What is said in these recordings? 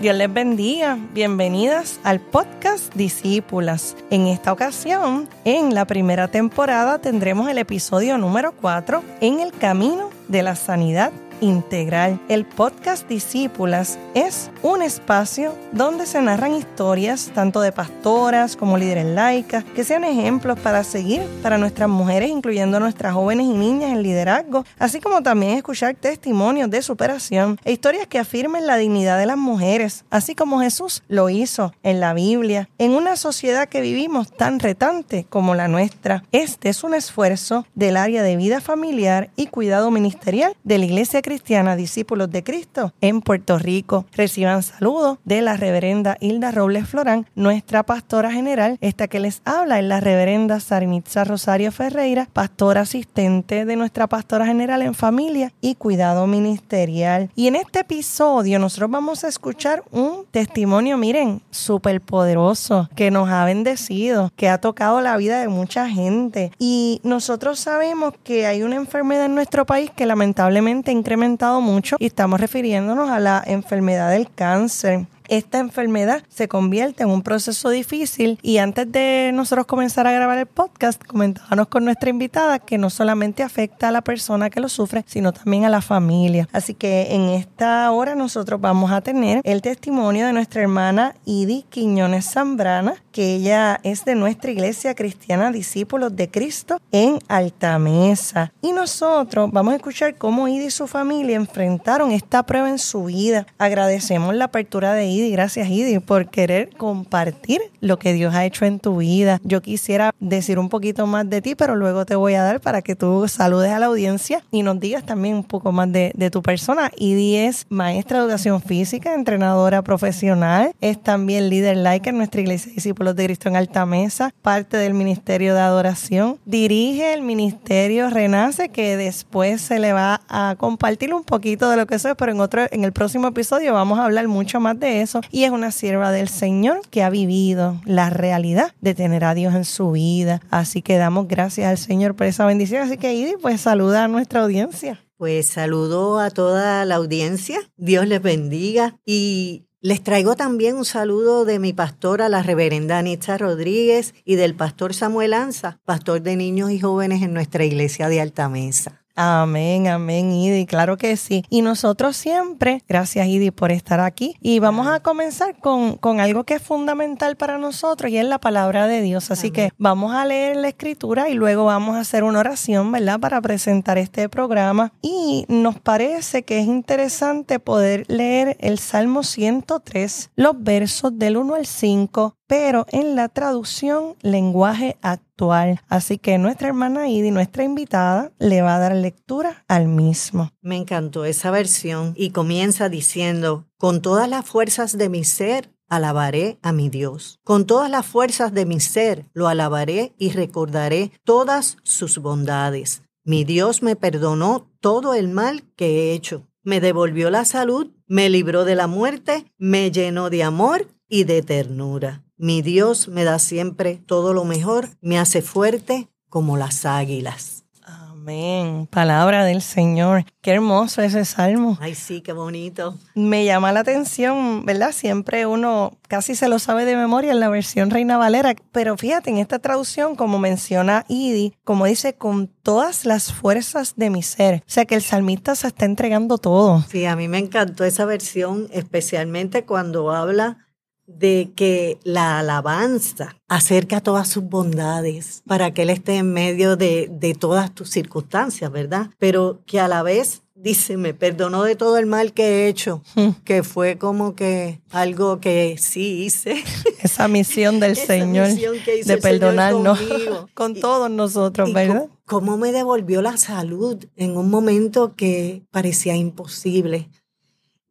Dios les bendiga. Bienvenidas al podcast Discípulas. En esta ocasión, en la primera temporada, tendremos el episodio número 4 en el camino de la sanidad integral. El podcast Discípulas es un espacio donde se narran historias tanto de pastoras como líderes laicas que sean ejemplos para seguir para nuestras mujeres, incluyendo nuestras jóvenes y niñas en liderazgo, así como también escuchar testimonios de superación e historias que afirmen la dignidad de las mujeres, así como Jesús lo hizo en la Biblia, en una sociedad que vivimos tan retante como la nuestra. Este es un esfuerzo del área de vida familiar y cuidado ministerial de la Iglesia Cristiana Discípulos de Cristo en Puerto Rico. Reciban saludos de la reverenda Hilda Robles Florán, nuestra pastora general. Esta que les habla es la reverenda Sarinitza Rosario Ferreira, pastora asistente de nuestra pastora general en familia y cuidado ministerial. Y en este episodio nosotros vamos a escuchar un testimonio, miren, súper poderoso, que nos ha bendecido, que ha tocado la vida de mucha gente. Y nosotros sabemos que hay una enfermedad en nuestro país que lamentablemente incrementa mucho y estamos refiriéndonos a la enfermedad del cáncer esta enfermedad se convierte en un proceso difícil y antes de nosotros comenzar a grabar el podcast comentábamos con nuestra invitada que no solamente afecta a la persona que lo sufre, sino también a la familia. Así que en esta hora nosotros vamos a tener el testimonio de nuestra hermana Idi Quiñones Zambrana, que ella es de nuestra iglesia cristiana Discípulos de Cristo en Altamesa. Y nosotros vamos a escuchar cómo Idi y su familia enfrentaron esta prueba en su vida. Agradecemos la apertura de Idi y gracias Idi por querer compartir lo que Dios ha hecho en tu vida. Yo quisiera decir un poquito más de ti, pero luego te voy a dar para que tú saludes a la audiencia y nos digas también un poco más de, tu persona. Idi es maestra de educación física, entrenadora profesional, es también líder like en nuestra iglesia Discípulos de Cristo en Alta Mesa, parte del Ministerio de Adoración, dirige el Ministerio Renace, que después se le va a compartir un poquito de lo que es, pero en otro, en el próximo episodio vamos a hablar mucho más de eso y es una sierva del Señor que ha vivido la realidad de tener a Dios en su vida. Así que damos gracias al Señor por esa bendición. Así que Idi, pues saluda a nuestra audiencia. Pues saludo a toda la audiencia. Dios les bendiga y les traigo también un saludo de mi pastora, la reverenda Anita Rodríguez, y del pastor Samuel Anza, pastor de niños y jóvenes en nuestra iglesia de Altamesa. Amén, amén, Idi, claro que sí. Y nosotros siempre, gracias Idi por estar aquí. Y vamos a comenzar con, con algo que es fundamental para nosotros y es la palabra de Dios. Así que vamos a leer la escritura y luego vamos a hacer una oración, ¿verdad? Para presentar este programa. Y nos parece que es interesante poder leer el Salmo 103, los versos del 1 al 5, pero en la traducción lenguaje actual. Así que nuestra hermana Idi, nuestra invitada, le va a dar lectura al mismo. Me encantó esa versión y comienza diciendo, con todas las fuerzas de mi ser, alabaré a mi Dios. Con todas las fuerzas de mi ser, lo alabaré y recordaré todas sus bondades. Mi Dios me perdonó todo el mal que he hecho. Me devolvió la salud, me libró de la muerte, me llenó de amor y de ternura. Mi Dios me da siempre todo lo mejor, me hace fuerte como las águilas. Amén. Palabra del Señor. Qué hermoso ese salmo. Ay, sí, qué bonito. Me llama la atención, ¿verdad? Siempre uno casi se lo sabe de memoria en la versión Reina Valera, pero fíjate, en esta traducción, como menciona Idi, como dice, con todas las fuerzas de mi ser. O sea que el salmista se está entregando todo. Sí, a mí me encantó esa versión, especialmente cuando habla de que la alabanza acerca todas sus bondades para que Él esté en medio de, de, todas tus circunstancias, ¿verdad? Pero que a la vez dice, me perdonó de todo el mal que he hecho, hmm. que fue como que algo que sí hice. Esa misión del Señor de perdonarnos con todos nosotros, ¿verdad? Cómo me devolvió la salud en un momento que parecía imposible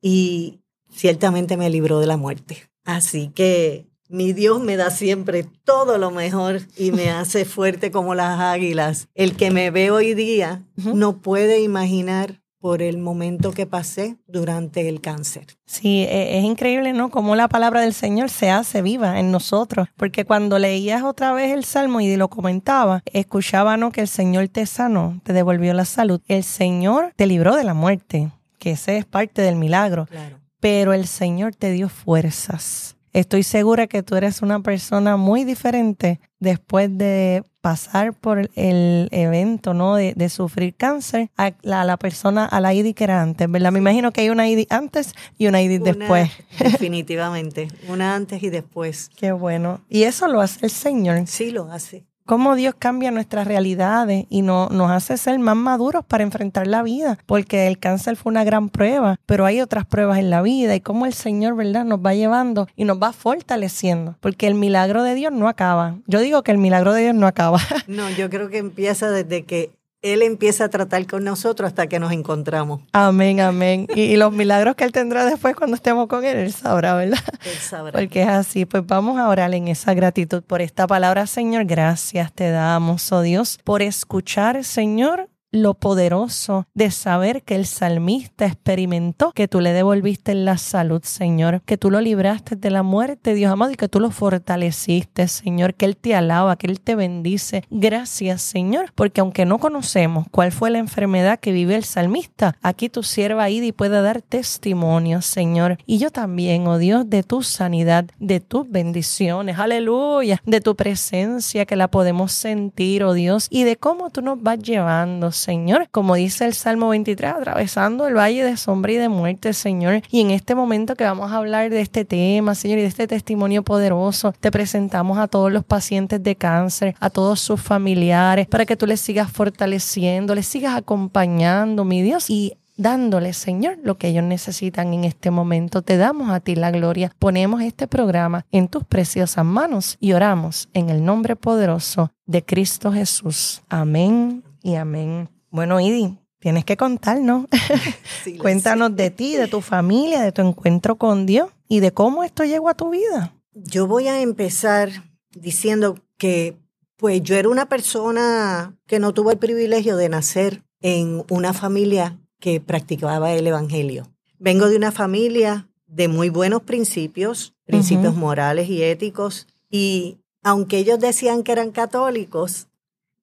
y ciertamente me libró de la muerte. Así que mi Dios me da siempre todo lo mejor y me hace fuerte como las águilas. El que me ve hoy día no puede imaginar por el momento que pasé durante el cáncer. Sí, e, es increíble, ¿no? Cómo la palabra del Señor se hace viva en nosotros. Porque cuando leías otra vez el Salmo y lo comentaba, escuchaba, ¿no? Que el Señor te sanó, te devolvió la salud. El Señor te libró de la muerte, que ese es parte del milagro. Claro pero el Señor te dio fuerzas. Estoy segura que tú eres una persona muy diferente después de pasar por el evento, ¿no? De, sufrir cáncer a la, persona, a la ID que era antes, ¿verdad? Me imagino que hay una ID antes y una ID después. Definitivamente, una antes y después. Qué bueno. Y eso lo hace el Señor. Sí, lo hace cómo Dios cambia nuestras realidades y no, nos hace ser más maduros para enfrentar la vida, porque el cáncer fue una gran prueba, pero hay otras pruebas en la vida y cómo el Señor, ¿verdad?, nos va llevando y nos va fortaleciendo, porque el milagro de Dios no acaba. Yo digo que el milagro de Dios no acaba. No, yo creo que empieza desde que él empieza a tratar con nosotros hasta que nos encontramos. Amén, amén. Y, los milagros que Él tendrá después cuando estemos con Él, Él sabrá, ¿verdad? Él sabrá. Porque es así. Pues vamos a orar en esa gratitud por esta palabra, Señor. Gracias te damos, oh Dios, por escuchar, Señor, lo poderoso de saber que el salmista experimentó que tú le devolviste la salud, Señor, que tú lo libraste de la muerte, Dios amado, y que tú lo fortaleciste, Señor, que Él te alaba, que Él te bendice. Gracias, Señor, porque aunque no conocemos cuál fue la enfermedad que vive el salmista, aquí tu sierva y puede dar testimonio, Señor. Y yo también, oh Dios, de tu sanidad, de tus bendiciones, aleluya, de tu presencia que la podemos sentir, oh Dios, y de cómo tú nos vas llevando, Señor, como dice el Salmo 23, atravesando el valle de sombra y de muerte, Señor. Y en este momento que vamos a hablar de este tema, Señor, y de este testimonio poderoso, te presentamos a todos los pacientes de cáncer, a todos sus familiares, para que tú les sigas fortaleciendo, les sigas acompañando, mi Dios, y dándole, Señor, lo que ellos necesitan en este momento. Te damos a ti la gloria. Ponemos este programa en tus preciosas manos y oramos en el nombre poderoso de Cristo Jesús. Amén y amén. Bueno, Idi, tienes que contarnos. Cuéntanos de ti, de tu familia, de tu encuentro con Dios y de cómo esto llegó a tu vida. Yo voy a empezar diciendo que pues yo era una persona que no tuvo el privilegio de nacer en una familia que practicaba el Evangelio. Vengo de una familia de muy buenos principios, principios morales y éticos, y aunque ellos decían que eran católicos,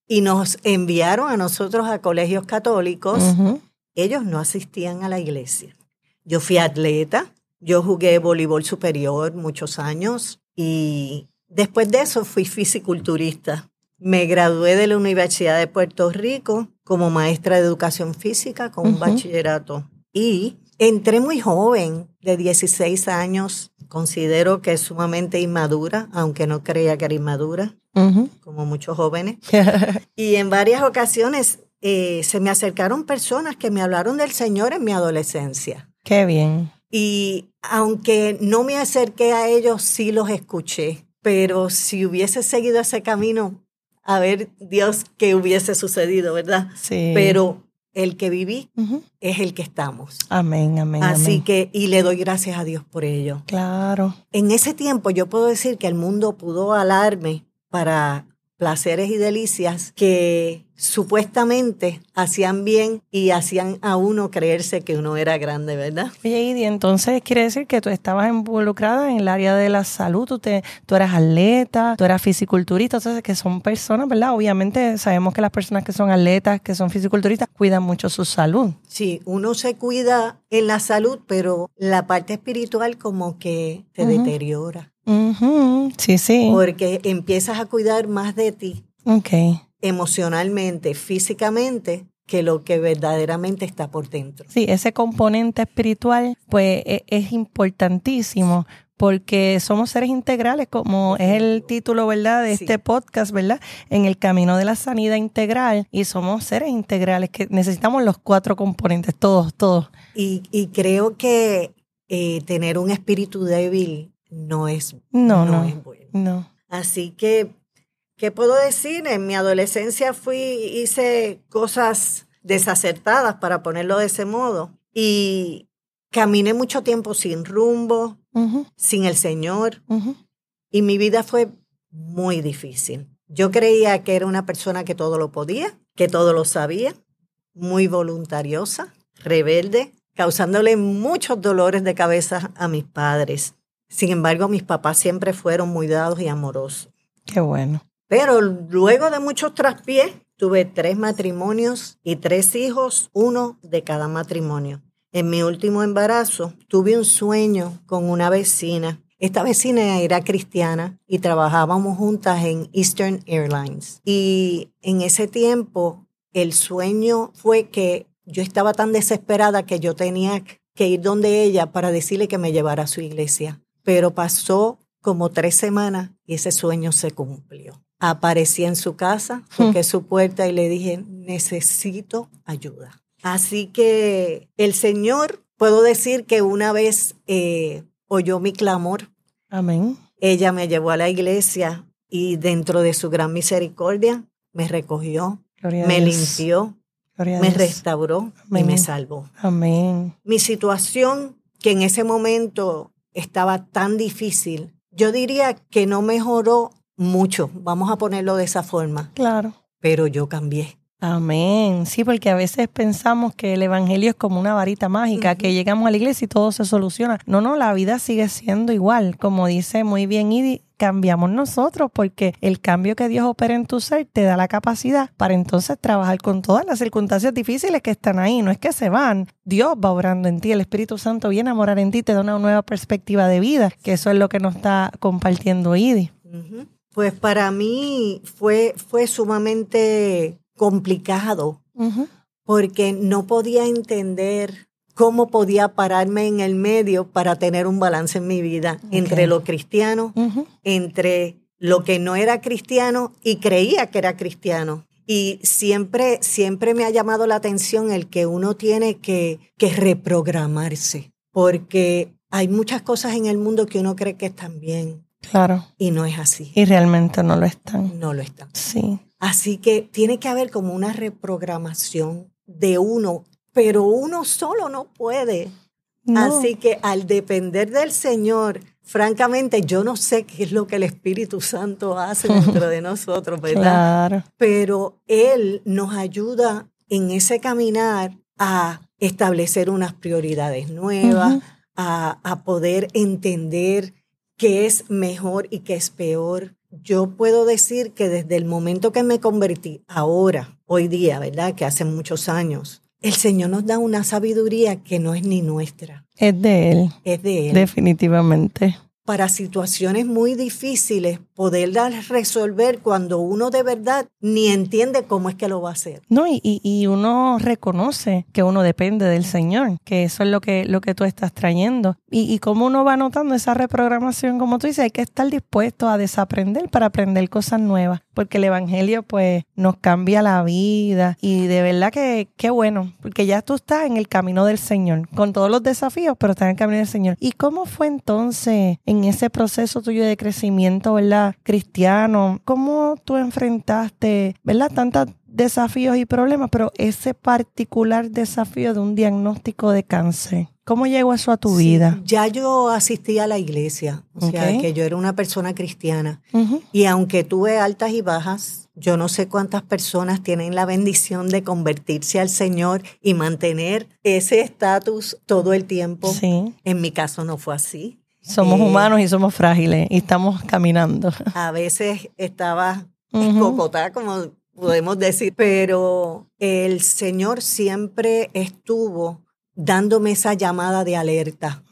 y nos enviaron a nosotros a colegios católicos, ellos no asistían a la iglesia. Yo fui atleta, yo jugué voleibol superior muchos años y después de eso fui fisiculturista. Me gradué de la Universidad de Puerto Rico como maestra de educación física con un bachillerato y entré muy joven, de 16 años. Considero que es sumamente inmadura, aunque no creía que era inmadura como muchos jóvenes. y en varias ocasiones eh, se me acercaron personas que me hablaron del Señor en mi adolescencia. Qué bien. Y aunque no me acerqué a ellos, sí los escuché. Pero si hubiese seguido ese camino, a ver Dios qué hubiese sucedido, ¿verdad? Sí. Pero el que viví es el que estamos. Amén, amén. Así que, y le doy gracias a Dios por ello. Claro. En ese tiempo yo puedo decir que el mundo pudo alarme para placeres y delicias que supuestamente hacían bien y hacían a uno creerse que uno era grande, ¿verdad? Oye, y entonces quiere decir que tú estabas involucrada en el área de la salud, tú, te, tú eras atleta, tú eras fisiculturista, entonces que son personas, ¿verdad? Obviamente sabemos que las personas que son atletas, que son fisiculturistas, cuidan mucho su salud. Sí, uno se cuida en la salud, pero la parte espiritual como que te deteriora. Sí, sí. Porque empiezas a cuidar más de ti. Okay. Emocionalmente, físicamente, que lo que verdaderamente está por dentro. Sí, ese componente espiritual, pues e, es, importantísimo porque somos seres integrales, como es el título, ¿verdad?, de este podcast, ¿verdad?, en el camino de la sanidad integral, y somos seres integrales que necesitamos los cuatro componentes, todos, todos. Y, y creo que eh, tener un espíritu débil no es, no, no, es bueno. No. Así que, ¿qué puedo decir? En mi adolescencia fui, hice cosas desacertadas, para ponerlo de ese modo, y caminé mucho tiempo sin rumbo, sin el Señor, y mi vida fue muy difícil. Yo creía que era una persona que todo lo podía, que todo lo sabía, muy voluntariosa, rebelde, causándole muchos dolores de cabeza a mis padres. Sin embargo, mis papás siempre fueron muy dados y amorosos. Qué bueno. Pero luego de muchos traspiés, tuve tres matrimonios y tres hijos, uno de cada matrimonio. en mi último embarazo, tuve un sueño con una vecina. Esta vecina era cristiana y trabajábamos juntas en Eastern Airlines. Y en ese tiempo, el sueño fue que yo estaba tan desesperada que yo tenía que ir donde ella para decirle que me llevara a su iglesia. Pero pasó como tres semanas y ese sueño se cumplió. Aparecí en su casa, toqué su puerta y le dije, necesito ayuda. Así que el Señor, puedo decir que una vez eh, oyó mi clamor. Amén. Ella me llevó a la iglesia y dentro de su gran misericordia me recogió, me limpió, me restauró y me salvó. Amén. Mi situación, que en ese momento estaba tan difícil, yo diría que no mejoró mucho, vamos a ponerlo de esa forma. Claro. Pero yo cambié. Amén. Sí, porque a veces pensamos que el Evangelio es como una varita mágica, que llegamos a la iglesia y todo se soluciona. No, no, la vida sigue siendo igual. Como dice muy bien Idi, cambiamos nosotros porque el cambio que Dios opera en tu ser te da la capacidad para entonces trabajar con todas las circunstancias difíciles que están ahí. No es que se van. Dios va obrando en ti. El Espíritu Santo viene a morar en ti, te da una nueva perspectiva de vida, que eso es lo que nos está compartiendo Idi. Pues para mí fue, fue sumamente complicado porque no podía entender cómo podía pararme en el medio para tener un balance en mi vida entre lo cristiano, entre lo que no era cristiano y creía que era cristiano. Y siempre, siempre me ha llamado la atención el que uno tiene que, que reprogramarse, porque hay muchas cosas en el mundo que uno cree que están bien. Claro. Y no es así. Y realmente no lo están. No lo están. Sí. Así que tiene que haber como una reprogramación de uno, pero uno solo no puede. Así que al depender del Señor, francamente yo no sé qué es lo que el Espíritu Santo hace dentro de nosotros, ¿verdad? Claro. Pero Él nos ayuda en ese caminar a establecer unas prioridades nuevas, a, a poder entender qué es mejor y qué es peor, yo puedo decir que desde el momento que me convertí, ahora, hoy día, ¿verdad? Que hace muchos años, el Señor nos da una sabiduría que no es ni nuestra. Es de Él. Es de Él. Definitivamente para situaciones muy difíciles, poderlas resolver cuando uno de verdad ni entiende cómo es que lo va a hacer. No, y, y, uno reconoce que uno depende del Señor, que eso es lo que, lo que tú estás trayendo. Y, y cómo uno va notando esa reprogramación, como tú dices, hay que estar dispuesto a desaprender para aprender cosas nuevas, porque el Evangelio pues nos cambia la vida y de verdad que qué bueno, porque ya tú estás en el camino del Señor, con todos los desafíos, pero estás en el camino del Señor. ¿Y cómo fue entonces en ese proceso tuyo de crecimiento, ¿verdad? Cristiano, ¿cómo tú enfrentaste, ¿verdad? Tantos desafíos y problemas, pero ese particular desafío de un diagnóstico de cáncer. ¿Cómo llegó eso a tu vida? Ya yo asistí a la iglesia, o sea, que yo era una persona cristiana. Y aunque tuve altas y bajas, yo no sé cuántas personas tienen la bendición de convertirse al Señor y mantener ese estatus todo el tiempo. Sí. En mi caso no fue así. Somos eh, humanos y somos frágiles y estamos caminando. A veces estaba escocotada, como podemos decir, pero el Señor siempre estuvo dándome esa llamada de alerta.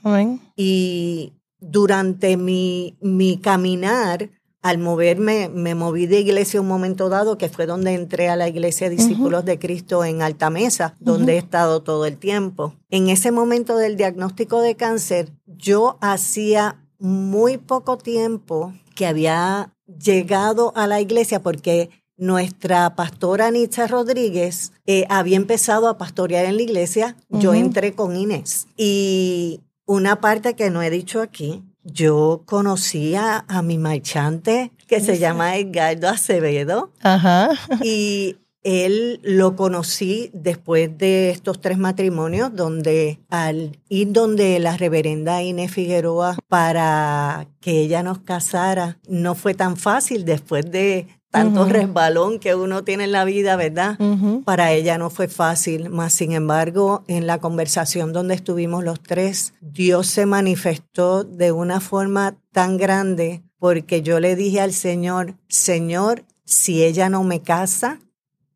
Y durante mi, mi caminar, al moverme, me moví de iglesia un momento dado, que fue donde entré a la iglesia Discípulos de Cristo en Altamesa, donde he estado todo el tiempo. En ese momento del diagnóstico de cáncer, yo hacía muy poco tiempo que había llegado a la iglesia porque nuestra pastora Anitza Rodríguez eh, había empezado a pastorear en la iglesia. Yo entré con Inés. Y una parte que no he dicho aquí, yo conocía a mi marchante que se llama Edgardo Acevedo. Ajá. Y él lo conocí después de estos tres matrimonios, donde al ir donde la reverenda Inés Figueroa para que ella nos casara, no fue tan fácil después de tanto resbalón que uno tiene en la vida, ¿verdad? Para ella no fue fácil, más sin embargo, en la conversación donde estuvimos los tres, Dios se manifestó de una forma tan grande porque yo le dije al Señor, Señor, si ella no me casa,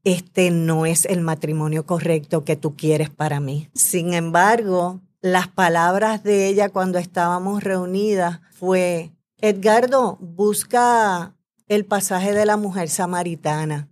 este no es el matrimonio correcto que tú quieres para mí. Sin embargo, las palabras de ella cuando estábamos reunidas fue, Edgardo, busca el pasaje de la mujer samaritana.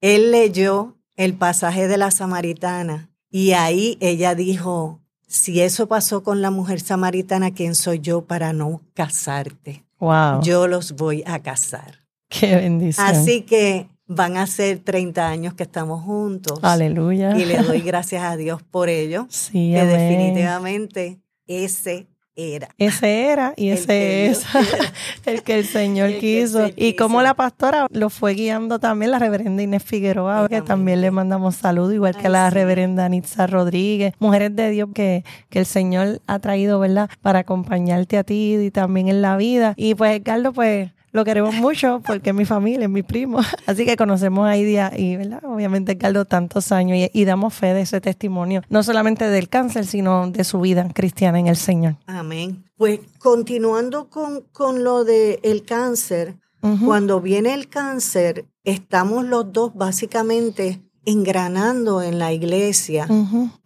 Él leyó el pasaje de la samaritana y ahí ella dijo, si eso pasó con la mujer samaritana, ¿quién soy yo para no casarte? Wow. Yo los voy a casar. Qué bendición. Así que van a ser 30 años que estamos juntos. Aleluya. Y le doy gracias a Dios por ello. Sí, que amén. definitivamente ese era. Ese era y ese es el que el Señor El que el quiso. Y como la pastora lo fue guiando también la reverenda Inés Figueroa, que también le mandamos saludos, igual que la sí. reverenda Anitza Rodríguez, mujeres de Dios que, que el Señor ha traído, ¿verdad? Para acompañarte a ti y también en la vida. Y pues, Edgardo, pues lo queremos mucho porque es mi familia, es mi primo. Así que conocemos a Idia y, ¿verdad? Obviamente, Edgardo, tantos años y, y damos fe de ese testimonio, no solamente del cáncer, sino de su vida cristiana en el Señor. Amén. Pues continuando con, con lo del el cáncer, cuando viene el cáncer, estamos los dos básicamente engranando en la iglesia.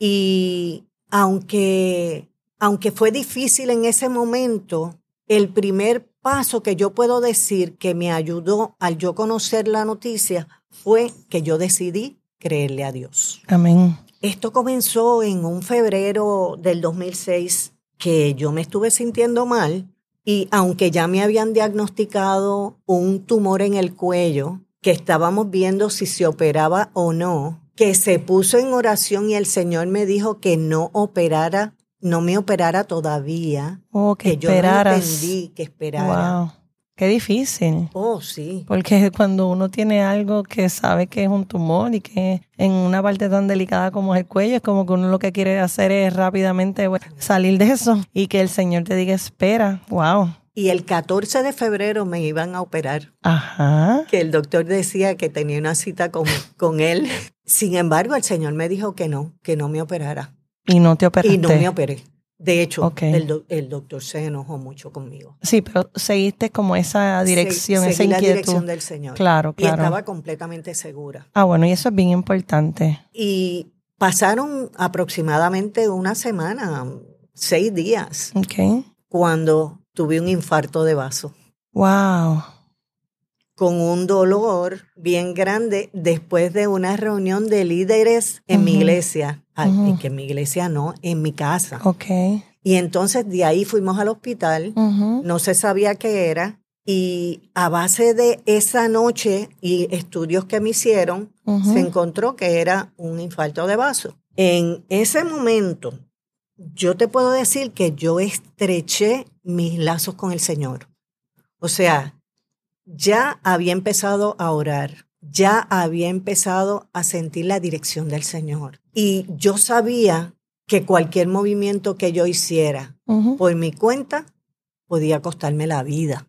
Y aunque, aunque fue difícil en ese momento, el primer paso que yo puedo decir que me ayudó al yo conocer la noticia fue que yo decidí creerle a Dios. Amén. Esto comenzó en un febrero del 2006 que yo me estuve sintiendo mal y aunque ya me habían diagnosticado un tumor en el cuello, que estábamos viendo si se operaba o no, que se puso en oración y el Señor me dijo que no operara, no me operara todavía, Oh, que, que yo no entendí que esperara. Wow. Qué difícil. Oh, sí. Porque cuando uno tiene algo que sabe que es un tumor y que en una parte tan delicada como es el cuello, es como que uno lo que quiere hacer es rápidamente salir de eso y que el Señor te diga, espera. Wow. Y el 14 de febrero me iban a operar. Ajá. que el doctor decía que tenía una cita con, con él. Sin embargo, el señor me dijo que no, que no me operara. Y no te operaste. Y no me operé. De hecho, el, do- el doctor se enojó mucho conmigo. Sí, pero seguiste como esa dirección, Se- esa seguí la inquietud. dirección del señor. Claro, Y claro. estaba completamente segura. Ah, bueno, y eso es bien importante. Y pasaron aproximadamente una semana, seis días, cuando tuve un infarto de vaso. Wow. con un dolor bien grande después de una reunión de líderes en mi iglesia. Ay, y que en mi iglesia no, en mi casa. Ok. Y entonces de ahí fuimos al hospital, no se sabía qué era, y a base de esa noche y estudios que me hicieron, se encontró que era un infarto de vaso. En ese momento, yo te puedo decir que yo estreché mis lazos con el Señor. O sea, ya había empezado a orar, ya había empezado a sentir la dirección del Señor. Y yo sabía que cualquier movimiento que yo hiciera por mi cuenta podía costarme la vida.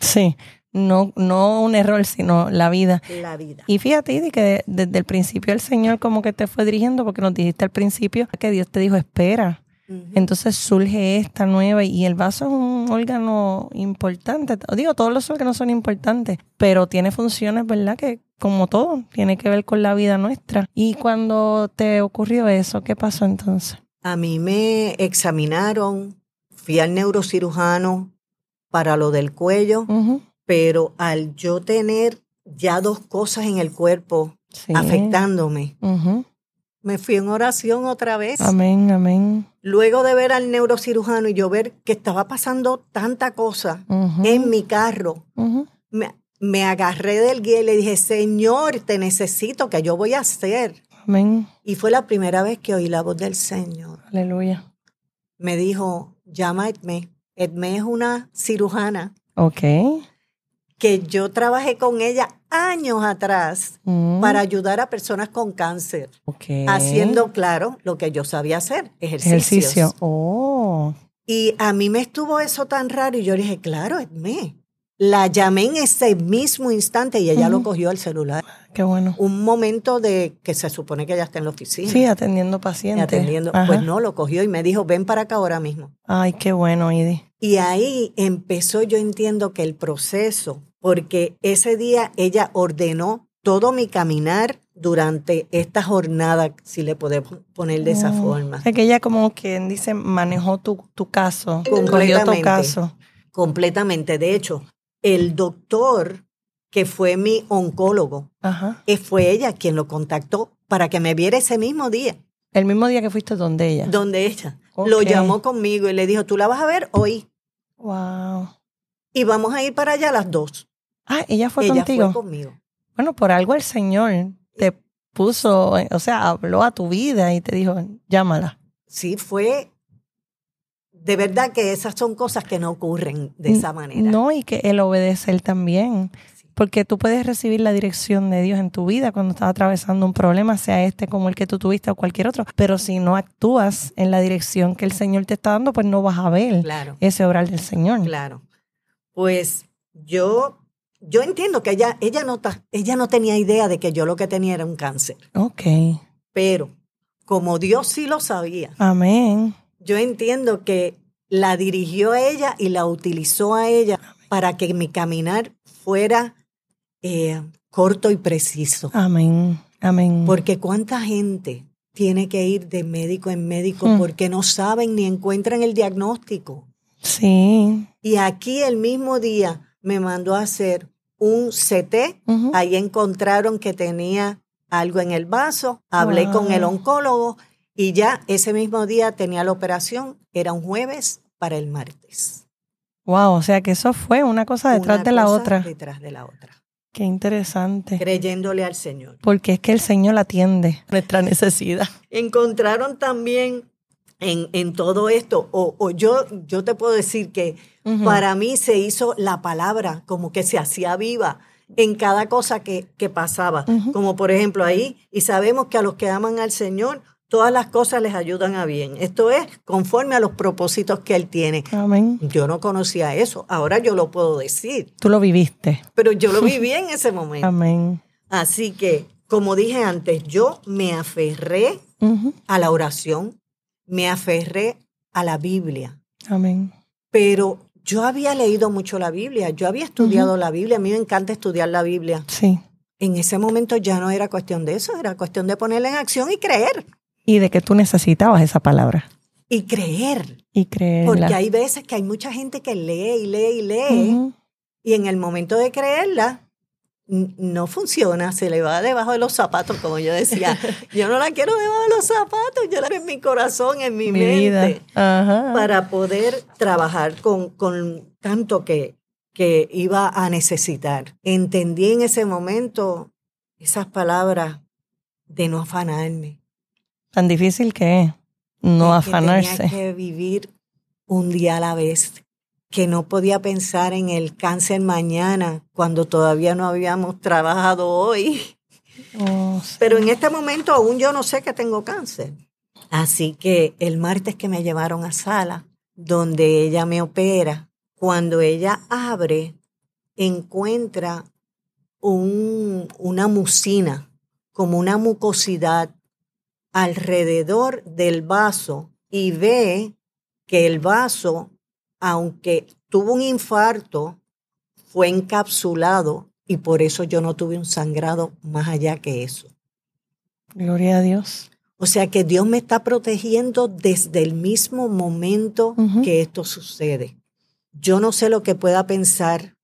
Sí. No, no un error, sino la vida. La vida. Y fíjate, Idi, que de- desde el principio el Señor como que te fue dirigiendo, porque nos dijiste al principio que Dios te dijo, espera. Entonces surge esta nueva y el vaso es un órgano importante. Digo, todos los órganos son importantes, pero tiene funciones, ¿verdad? Que como todo, tiene que ver con la vida nuestra. Y cuando te ocurrió eso, ¿qué pasó entonces? A mí me examinaron, fui al neurocirujano para lo del cuello, pero al yo tener ya dos cosas en el cuerpo Sí. afectándome. Me fui en oración otra vez. Amén, amén. Luego de ver al neurocirujano y yo ver que estaba pasando tanta cosa en mi carro, me, me agarré del guía y le dije, Señor, te necesito, que yo voy a hacer? Amén. Y fue la primera vez que oí la voz del Señor. Aleluya. Me dijo, llama a Edme. Edme es una cirujana Ok. Que yo trabajé con ella años atrás Mm. para ayudar a personas con cáncer, haciendo claro lo que yo sabía hacer, ejercicios. ejercicio. Oh. Y a mí me estuvo eso tan raro y yo dije, claro, Edme. La llamé en ese mismo instante y ella lo cogió al celular. Qué bueno. Un momento de que se supone que ella está en la oficina. Sí, atendiendo pacientes. atendiendo. Ajá. Pues no, lo cogió y me dijo, ven para acá ahora mismo. Ay, qué bueno, Idi. Y ahí empezó, yo entiendo que el proceso, porque ese día ella ordenó todo mi caminar, durante esta jornada, si le podemos poner de esa Oh. forma. O sea, que ella como quien dice manejó tu, tu caso, cogió tu Completamente. caso. Completamente. De hecho, el doctor que fue mi oncólogo, Ajá. eh, fue ella quien lo contactó para que me viera ese mismo día, El mismo día que fuiste donde ella. donde ella lo llamó conmigo y le dijo, tú la vas a ver hoy Wow. y vamos a ir para allá a las dos. Ah, ella fue ella contigo. fue conmigo. Bueno, por algo el Señor te puso, o sea, habló a tu vida y te dijo, llámala. Sí, fue de verdad que esas son cosas que no ocurren de esa manera. No, y que el obedecer también. Sí. Porque tú puedes recibir la dirección de Dios en tu vida cuando estás atravesando un problema, sea este como el que tú tuviste o cualquier otro. Pero si no actúas en la dirección que el Señor te está dando, pues no vas a ver Claro, ese obrar del Señor. claro. Pues yo, yo entiendo que ella, ella, no, ta- ella no tenía idea de que yo lo que tenía era un cáncer, Ok. pero como Dios sí lo sabía, Amén. yo entiendo que la dirigió a ella y la utilizó a ella para que mi caminar fuera eh, corto y preciso. Amén. Amén. Porque cuánta gente tiene que ir de médico en médico Mm. porque no saben ni encuentran el diagnóstico. Sí. Y aquí el mismo día me mandó a hacer un CT. Ahí encontraron que tenía algo en el vaso. Hablé con el oncólogo y ya ese mismo día tenía la operación. Era un jueves para el martes. Wow, o sea que eso fue una cosa detrás Una de la cosa otra. Detrás de la otra. Qué interesante. Creyéndole al Señor. Porque es que el Señor atiende nuestra necesidad. encontraron también en, en todo esto, o, o yo, yo te puedo decir que para mí se hizo la palabra como que se hacía viva en cada cosa que, que pasaba. Como por ejemplo ahí, y sabemos que a los que aman al Señor, todas las cosas les ayudan a bien. Esto es conforme a los propósitos que Él tiene. Amén. Yo no conocía eso, ahora yo lo puedo decir, Tú lo viviste. pero yo lo viví en ese momento. Amén. Así que, como dije antes, yo me aferré a la oración, me aferré a la Biblia, Amén. pero yo había leído mucho la Biblia, yo había estudiado la Biblia, a mí me encanta estudiar la Biblia. Sí. En ese momento ya no era cuestión de eso, era cuestión de ponerla en acción y creer, Y de que tú necesitabas esa palabra. y creer, Y creerla. porque hay veces que hay mucha gente que lee y lee y lee, y en el momento de creerla, no funciona, se le va debajo de los zapatos, como yo decía. Yo no la quiero debajo de los zapatos, yo la quiero en mi corazón, en mi, Mi mente. Ajá. para poder trabajar con, con tanto que, que iba a necesitar. Entendí en ese momento esas palabras de no afanarme. Tan difícil que es no de que tenía afanarse. que vivir un día a la vez, que no podía pensar en el cáncer mañana cuando todavía no habíamos trabajado hoy. Oh, sí. Pero en este momento aún yo no sé que tengo cáncer. Así que el martes que me llevaron a sala, donde ella me opera, cuando ella abre, encuentra un- una mucina, como una mucosidad alrededor del vaso y ve que el vaso, aunque tuvo un infarto, fue encapsulado y por eso yo no tuve un sangrado más allá que eso. Gloria a Dios. O sea que Dios me está protegiendo desde el mismo momento que esto sucede. Yo no sé lo que pueda pensar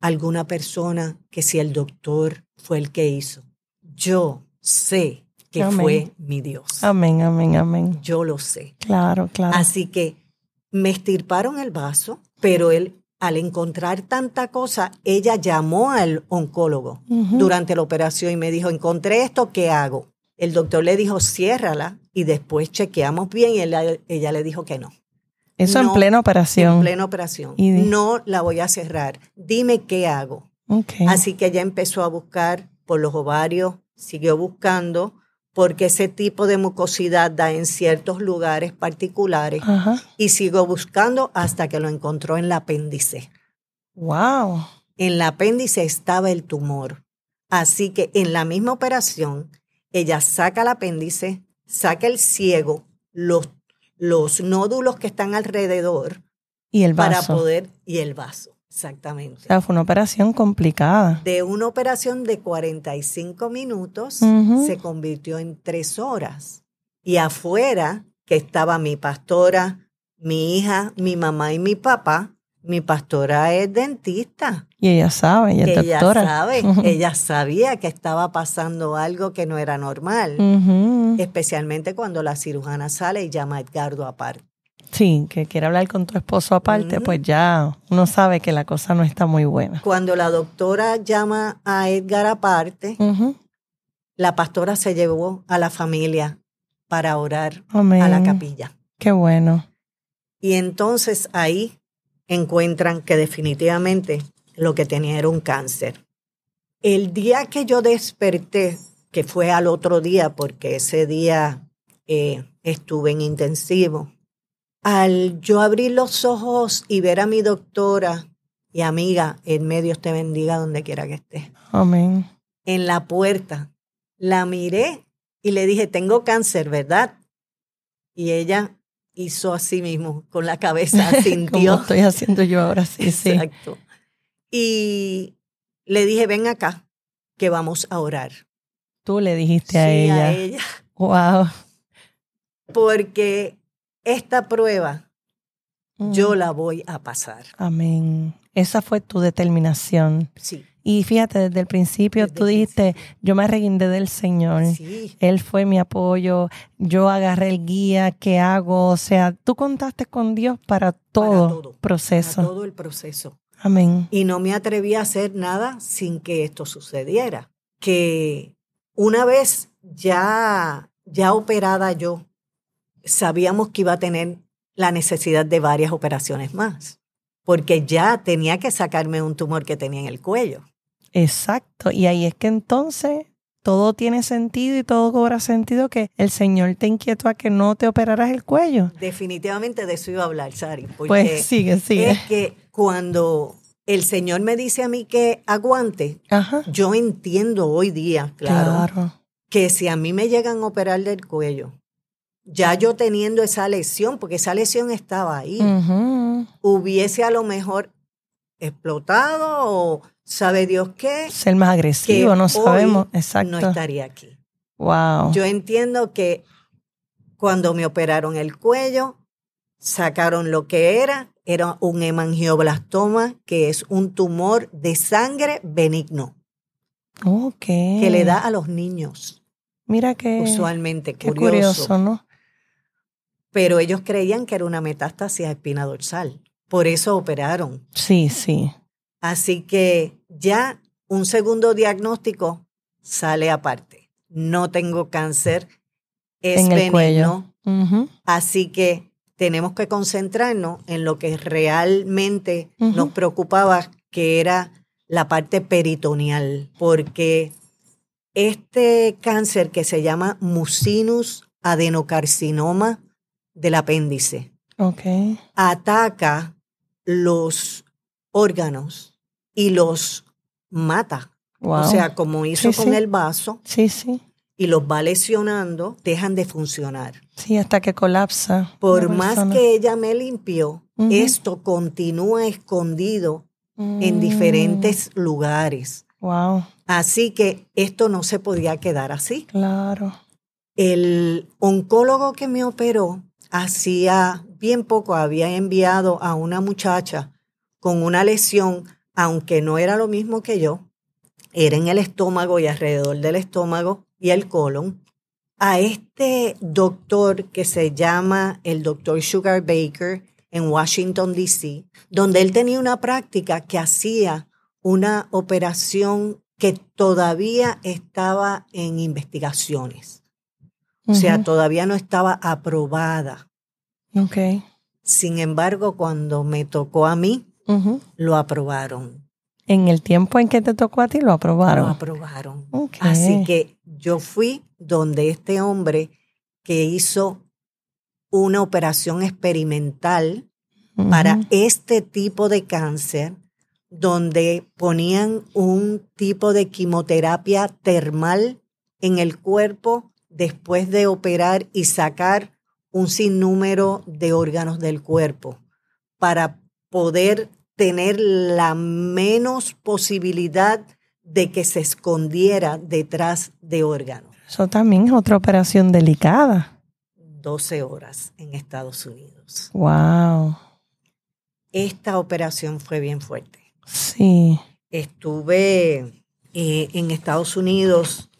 alguna persona que si el doctor fue el que hizo. Yo sé que Amén. fue mi Dios. Amén, amén, amén. Yo lo sé. Claro, claro. Así que me estirparon el vaso, pero él, al encontrar tanta cosa, ella llamó al oncólogo durante la operación y me dijo, encontré esto, ¿qué hago? El doctor le dijo, ciérrala y después chequeamos bien y él- ella le dijo que no. Eso en plena operación. En plena operación. Y No la voy a cerrar. Dime qué hago. Así que ella empezó a buscar por los ovarios, siguió buscando, porque ese tipo de mucosidad da en ciertos lugares particulares Ajá. y siguió buscando hasta que lo encontró en el apéndice. Wow. En el apéndice estaba el tumor. Así que en la misma operación, ella saca el apéndice, saca el ciego, los, los nódulos que están alrededor Y el para poder, y el vaso. Exactamente. O sea, fue una operación complicada. De una operación de 45 minutos Ujú. se convirtió en tres horas. Y afuera, que estaba mi pastora, mi hija, mi mamá y mi papá, mi pastora es dentista. Y ella sabe, ella es ella sabe, ella sabía que estaba pasando algo que no era normal, especialmente cuando la cirujana sale y llama a Edgardo aparte. Sí, que quiere hablar con tu esposo aparte, pues ya uno sabe que la cosa no está muy buena. Cuando la doctora llama a Edgar aparte, la pastora se llevó a la familia para orar Amén. a la capilla. Qué bueno. Y entonces ahí encuentran que definitivamente lo que tenía era un cáncer. El día que yo desperté, que fue al otro día, porque ese día eh, estuve en intensivo, al yo abrir los ojos y ver a mi doctora y amiga, en medio te bendiga donde quiera que esté, Amén. en la puerta, la miré y le dije, tengo cáncer, ¿verdad? Y ella hizo así mismo, con la cabeza, Como sintió. estoy haciendo yo ahora, sí, sí. Exacto. Y le dije, ven acá, que vamos a orar. Tú le dijiste Sí, a ella. a ella. Wow. Porque esta prueba Mm. yo la voy a pasar. Amén. Esa fue tu determinación. Sí. Y fíjate, desde el principio Desde tú dijiste, yo me reguindé del Señor. Sí. Él fue mi apoyo, yo agarré el guía, ¿qué hago? O sea, tú contaste con Dios para todo, todo, proceso. Para todo el proceso. Amén. Y no me atreví a hacer nada sin que esto sucediera. Que una vez ya, ya operada yo, sabíamos que iba a tener la necesidad de varias operaciones más, porque ya tenía que sacarme un tumor que tenía en el cuello. Exacto. Y ahí es que entonces todo tiene sentido y todo cobra sentido que el Señor te inquietó a que no te operaras el cuello. Definitivamente de eso iba a hablar, Sari, porque Pues sigue, sigue. es que cuando el Señor me dice a mí que aguante, Ajá. yo entiendo hoy día, claro, Claro. que si a mí me llegan a operar del cuello, ya yo teniendo esa lesión, porque esa lesión estaba ahí, hubiese a lo mejor explotado o sabe Dios qué, Ser más agresivo, no sabemos. no Exacto. estaría aquí. wow. Yo entiendo que cuando me operaron el cuello, sacaron lo que era, era un hemangioblastoma, que es un tumor de sangre benigno, ok. que le da a los niños, Mira que. usualmente, Qué curioso. curioso, ¿no? Pero ellos creían que era una metástasis a espina dorsal, por eso operaron. Sí, sí. Así que ya un segundo diagnóstico sale aparte. No tengo cáncer, es En el. Ujú. Así que tenemos que concentrarnos en lo que realmente nos preocupaba, que era la parte peritoneal, porque este cáncer que se llama mucinus adenocarcinoma del apéndice Ok. ataca los órganos y los mata. Wow. O sea, como hizo Sí, con sí. el vaso sí, sí. y los va lesionando, dejan de funcionar. Sí, hasta que colapsa. Por más que ella me limpió, esto continúa escondido en Mm. diferentes lugares. Wow, Así que esto no se podía quedar así. claro. El oncólogo que me operó hacía bien poco, había enviado a una muchacha con una lesión, aunque no era lo mismo que yo, era en el estómago y alrededor del estómago y el colon, a este doctor que se llama el doctor Sugar Baker en Washington, D.C., donde él tenía una práctica que hacía una operación que todavía estaba en investigaciones. O sea, todavía no estaba aprobada. Ok. Sin embargo, cuando me tocó a mí, lo aprobaron. En el tiempo en que te tocó a ti, lo Lo aprobaron. aprobaron. Ok. Así que yo fui donde este hombre que hizo una operación experimental para este tipo de cáncer, donde ponían un tipo de quimioterapia termal en el cuerpo después de operar y sacar un sinnúmero de órganos del cuerpo para poder tener la menos posibilidad de que se escondiera detrás de órganos. Eso también es otra operación delicada. 12 horas en Estados Unidos. Wow. Esta operación fue bien fuerte. Sí. Estuve eh, en Estados Unidos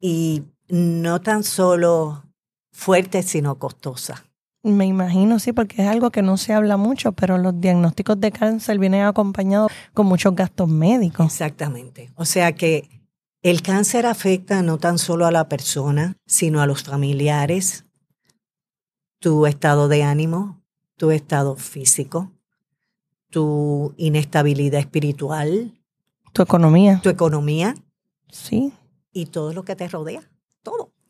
y no tan solo fuerte, sino costosa. Me imagino, sí, porque es algo que no se habla mucho, pero los diagnósticos de cáncer vienen acompañados con muchos gastos médicos. Exactamente. O sea que el cáncer afecta no tan solo a la persona, sino a los familiares, tu estado de ánimo, tu estado físico, tu inestabilidad espiritual, tu economía. Tu economía. Sí. Y todo lo que te rodea,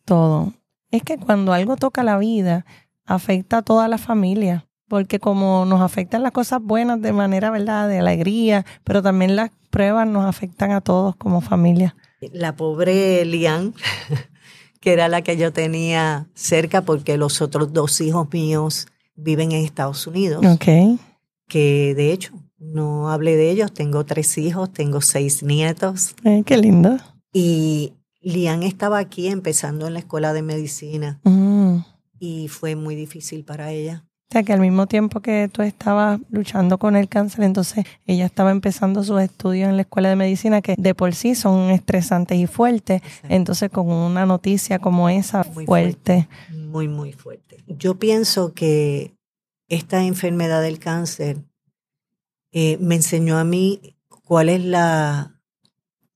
todo. Es que cuando algo toca la vida, afecta a toda la familia, porque como nos afectan las cosas buenas de manera, ¿verdad?, de alegría, pero también las pruebas nos afectan a todos como familia. La pobre Lian, que era la que yo tenía cerca, porque los otros dos hijos míos viven en Estados Unidos. Ok. Que de hecho, no hablé de ellos, tengo tres hijos, tengo seis nietos. qué lindo. Y Lian estaba aquí empezando en la escuela de medicina mm. y fue muy difícil para ella. O sea, que al mismo tiempo que tú estabas luchando con el cáncer, entonces ella estaba empezando sus estudios en la escuela de medicina, que de por sí son estresantes y fuertes. Entonces, con una noticia como esa, fuerte. Muy, muy fuerte. Yo pienso que esta enfermedad del cáncer eh, me enseñó a mí cuál es la,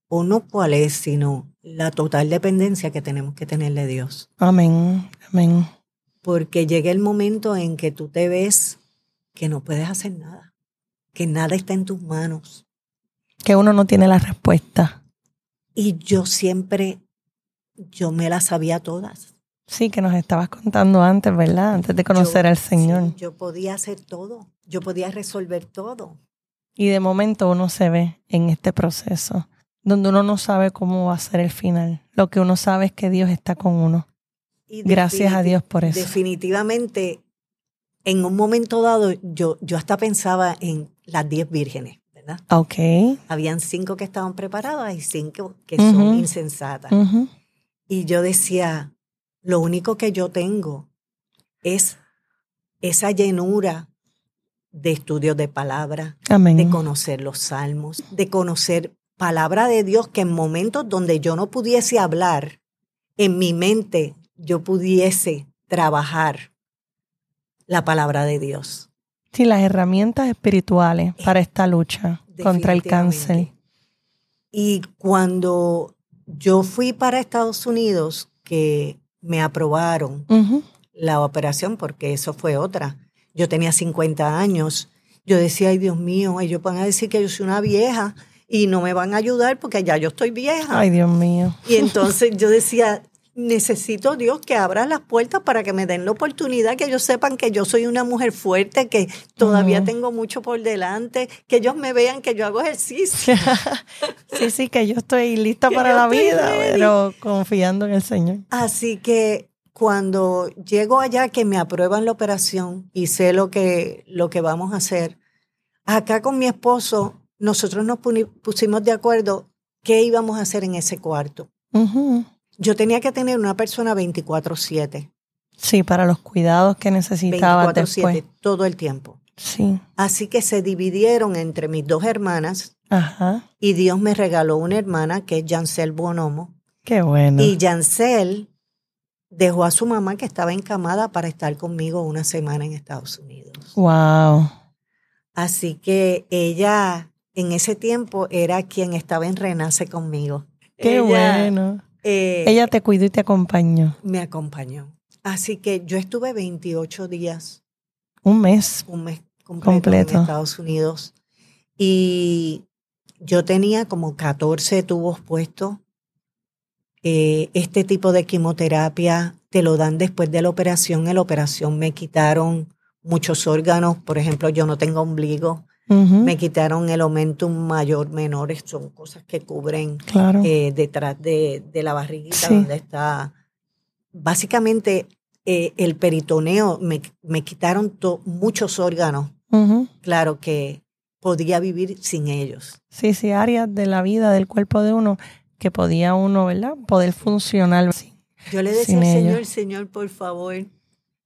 o no cuál es, sino la total dependencia que tenemos que tener de Dios. Amén, amén. Porque llega el momento en que tú te ves que no puedes hacer nada, que nada está en tus manos. Que uno no tiene la respuesta. Y yo siempre, yo me las sabía todas. Sí, que nos estabas contando antes, ¿verdad? Antes de conocer al Señor. yo podía hacer todo, yo podía resolver todo. Y de momento uno se ve en este proceso donde uno no sabe cómo va a ser el final. Lo que uno sabe es que Dios está con uno. Gracias a Dios por eso. Definitivamente, en un momento dado, yo, yo hasta pensaba en las diez vírgenes, ¿verdad? Ok. Habían cinco que estaban preparadas y cinco que son insensatas. Y yo decía, lo único que yo tengo es esa llenura de estudios de palabra, de conocer los salmos, de conocer palabra de Dios que en momentos donde yo no pudiese hablar, en mi mente yo pudiese trabajar la palabra de Dios. Sí, las herramientas espirituales para esta lucha contra el cáncer. Y cuando yo fui para Estados Unidos, que me aprobaron la operación, porque eso fue otra. Yo tenía 50 años. Yo decía, ay Dios mío, ellos van a decir que yo soy una vieja y no me van a ayudar porque ya yo estoy vieja. Ay, Dios mío. Y entonces yo decía, necesito Dios que abra las puertas para que me den la oportunidad, que ellos sepan que yo soy una mujer fuerte, que todavía tengo mucho por delante, que ellos me vean que yo hago ejercicio. sí, sí, que yo estoy lista para la vida, pero confiando en el Señor. Así que cuando llego allá que me aprueban la operación y sé lo que, lo que vamos a hacer, acá con mi esposo nosotros nos pusimos de acuerdo qué íbamos a hacer en ese cuarto. Yo tenía que tener una persona 24/7. Sí, para los cuidados que necesitaba después. todo el tiempo. Sí. Así que se dividieron entre mis dos hermanas. Ajá. Y Dios me regaló una hermana que es Jancel Bonomo. Qué bueno. Y Jancel dejó a su mamá que estaba encamada para estar conmigo una semana en Estados Unidos. Wow. Así que ella en ese tiempo era quien estaba en Renace conmigo. Qué bueno. Eh, Ella te cuidó y te acompañó. Me acompañó. Así que yo estuve 28 días. Un mes. Un mes completo, en Estados Unidos. Y yo tenía como 14 tubos puestos. Eh, este tipo de quimioterapia te lo dan después de la operación. En la operación me quitaron muchos órganos. Por ejemplo, yo no tengo ombligo. Me quitaron el aumento mayor, menores, son cosas que cubren eh, detrás de, la barriguita donde está. Básicamente, eh, el peritoneo, me, me quitaron muchos órganos. Claro que podía vivir sin ellos. Sí, sí, áreas de la vida, del cuerpo de uno, que podía uno, ¿verdad? Poder funcionar. Yo le decía al Señor, Señor, por favor,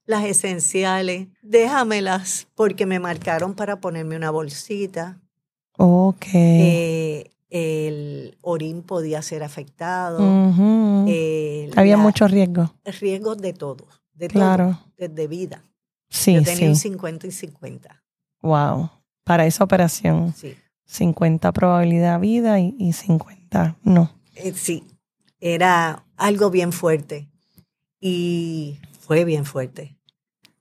las esenciales, déjamelas, porque me marcaron para ponerme una bolsita. Ok. Eh, el orín podía ser afectado. Había muchos riesgos. Riesgos de todo, de claro. desde vida. Sí, Yo tenía un 50 y 50. Wow. Para esa operación. Sí. 50 probabilidad vida y, y 50 no. Eh, sí, era algo bien fuerte y fue bien fuerte.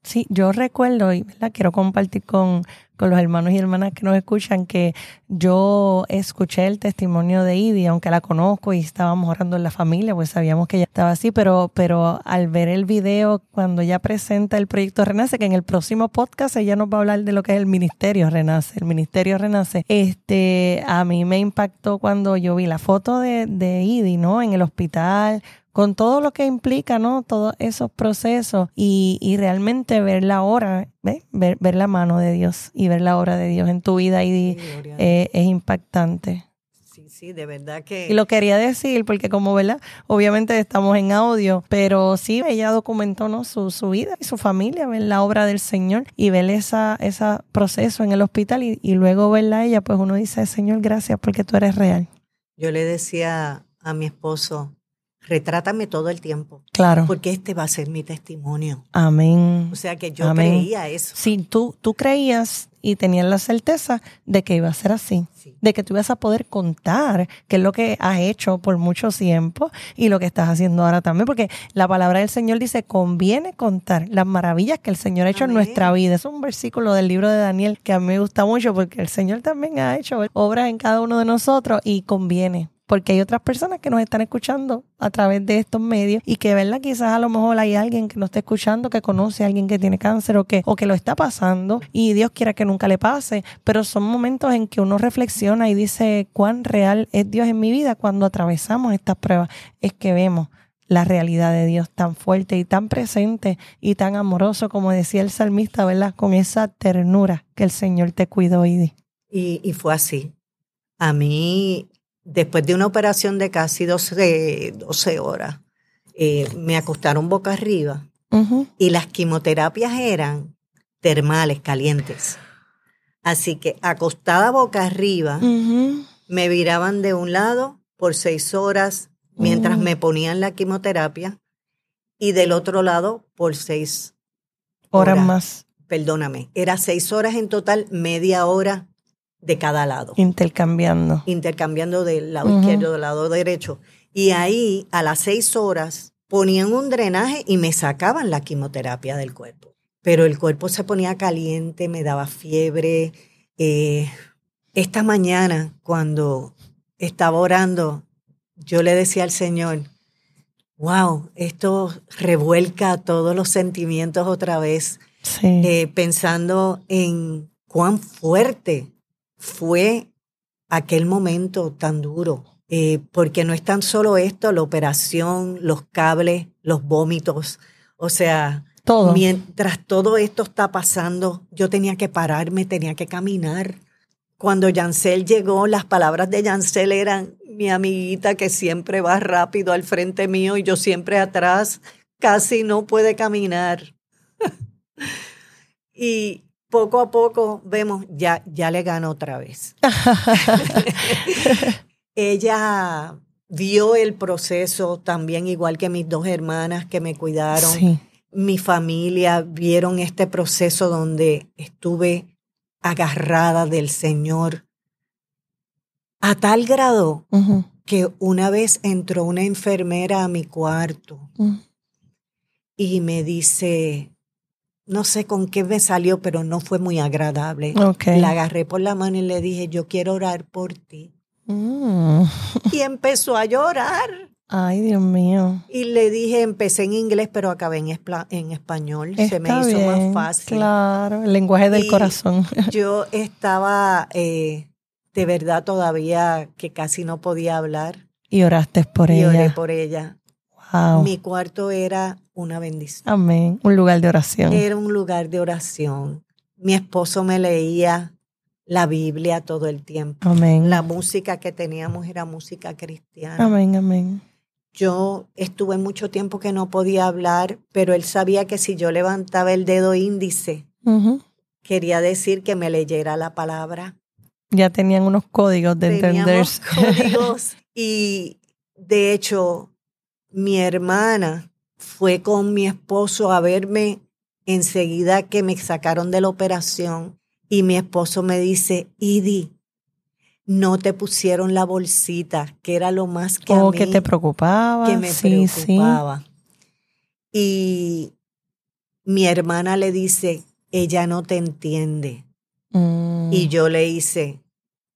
Sí, yo recuerdo y la quiero compartir con, con los hermanos y hermanas que nos escuchan que yo escuché el testimonio de Idi, aunque la conozco y estábamos orando en la familia, pues sabíamos que ella estaba así, pero, pero al ver el video cuando ella presenta el proyecto Renace, que en el próximo podcast ella nos va a hablar de lo que es el Ministerio Renace, el Ministerio Renace, este, a mí me impactó cuando yo vi la foto de, de Idi, ¿no? En el hospital, con todo lo que implica, ¿no? Todos esos procesos y, y realmente ver la obra. Ver, ver, la mano de Dios y ver la obra de Dios en tu vida y eh, es impactante. Sí, sí, de verdad que... Y lo quería decir porque como, ¿verdad? Obviamente estamos en audio, pero sí, ella documentó, ¿no? Su, su vida y su familia, ver la obra del Señor y ver esa, ese proceso en el hospital y, y luego verla a ella, pues uno dice, Señor, gracias porque tú eres real. Yo le decía a mi esposo, retrátame todo el tiempo. Claro. Porque este va a ser mi testimonio. Amén. O sea que yo creía eso. Sí, tú, tú creías y tenías la certeza de que iba a ser así. De que tú ibas a poder contar qué es lo que has hecho por mucho tiempo y lo que estás haciendo ahora también. Porque la palabra del Señor dice, conviene contar las maravillas que el Señor ha hecho en nuestra vida. Es un versículo del libro de Daniel que a mí me gusta mucho porque el Señor también ha hecho obras en cada uno de nosotros y conviene porque hay otras personas que nos están escuchando a través de estos medios y que, ¿verdad? Quizás a lo mejor hay alguien que nos está escuchando que conoce a alguien que tiene cáncer o que, o que lo está pasando y Dios quiera que nunca le pase, pero son momentos en que uno reflexiona y dice cuán real es Dios en mi vida cuando atravesamos estas pruebas. Es que vemos la realidad de Dios tan fuerte y tan presente y tan amoroso como decía el salmista, ¿verdad? Con esa ternura que el Señor te cuidó y Y, y fue así. A mí después de una operación de casi 12, 12 horas, eh, me acostaron boca arriba y las quimioterapias eran termales, calientes. Así que acostada boca arriba, me viraban de un lado por seis horas mientras me ponían la quimioterapia y del otro lado por seis horas más. Perdóname, era seis horas en total, media hora de cada lado. Intercambiando. Intercambiando del lado izquierdo, del lado derecho. Y ahí, a las seis horas, ponían un drenaje y me sacaban la quimioterapia del cuerpo. Pero el cuerpo se ponía caliente, me daba fiebre. Eh, esta mañana, cuando estaba orando, yo le decía al Señor, wow, esto revuelca todos los sentimientos otra vez, eh, pensando en cuán fuerte fue aquel momento tan duro, eh, porque no es tan solo esto, la operación, los cables, los vómitos, o sea, todo. mientras todo esto está pasando, yo tenía que pararme, tenía que caminar. Cuando Yancel llegó, las palabras de Yancel eran mi amiguita que siempre va rápido al frente mío y yo siempre atrás, casi no puede caminar. y poco a poco vemos, ya, ya le ganó otra vez. Ella vio el proceso también, igual que mis dos hermanas que me cuidaron. Mi familia vieron este proceso donde estuve agarrada del Señor a tal grado que una vez entró una enfermera a mi cuarto y me dice, no sé con qué me salió, pero no fue muy agradable. La agarré por la mano y le dije, yo quiero orar por ti. Mm. Y empezó a llorar. Ay, Dios mío. Y le dije, empecé en inglés, pero acabé en, en español. Se me hizo más fácil. Claro, el lenguaje del corazón. yo estaba eh, de verdad todavía que casi no podía hablar. Y oraste por ella. Y oré por ella. Mi cuarto era una bendición. Amén. Un lugar de oración. Era un lugar de oración. Mi esposo me leía la Biblia todo el tiempo. Amén. La música que teníamos era música cristiana. Amén, amén. Yo estuve mucho tiempo que no podía hablar, pero él sabía que si yo levantaba el dedo índice, quería decir que me leyera la palabra. Ya tenían unos códigos de entender. Teníamos códigos y de hecho mi hermana fue con mi esposo a verme enseguida que me sacaron de la operación y mi esposo me dice, Idi, no te pusieron la bolsita, que era lo más que, a o mí que te preocupaba. que me sí, sí. preocupaba. Y mi hermana le dice, ella no te entiende. Mm. Y yo le hice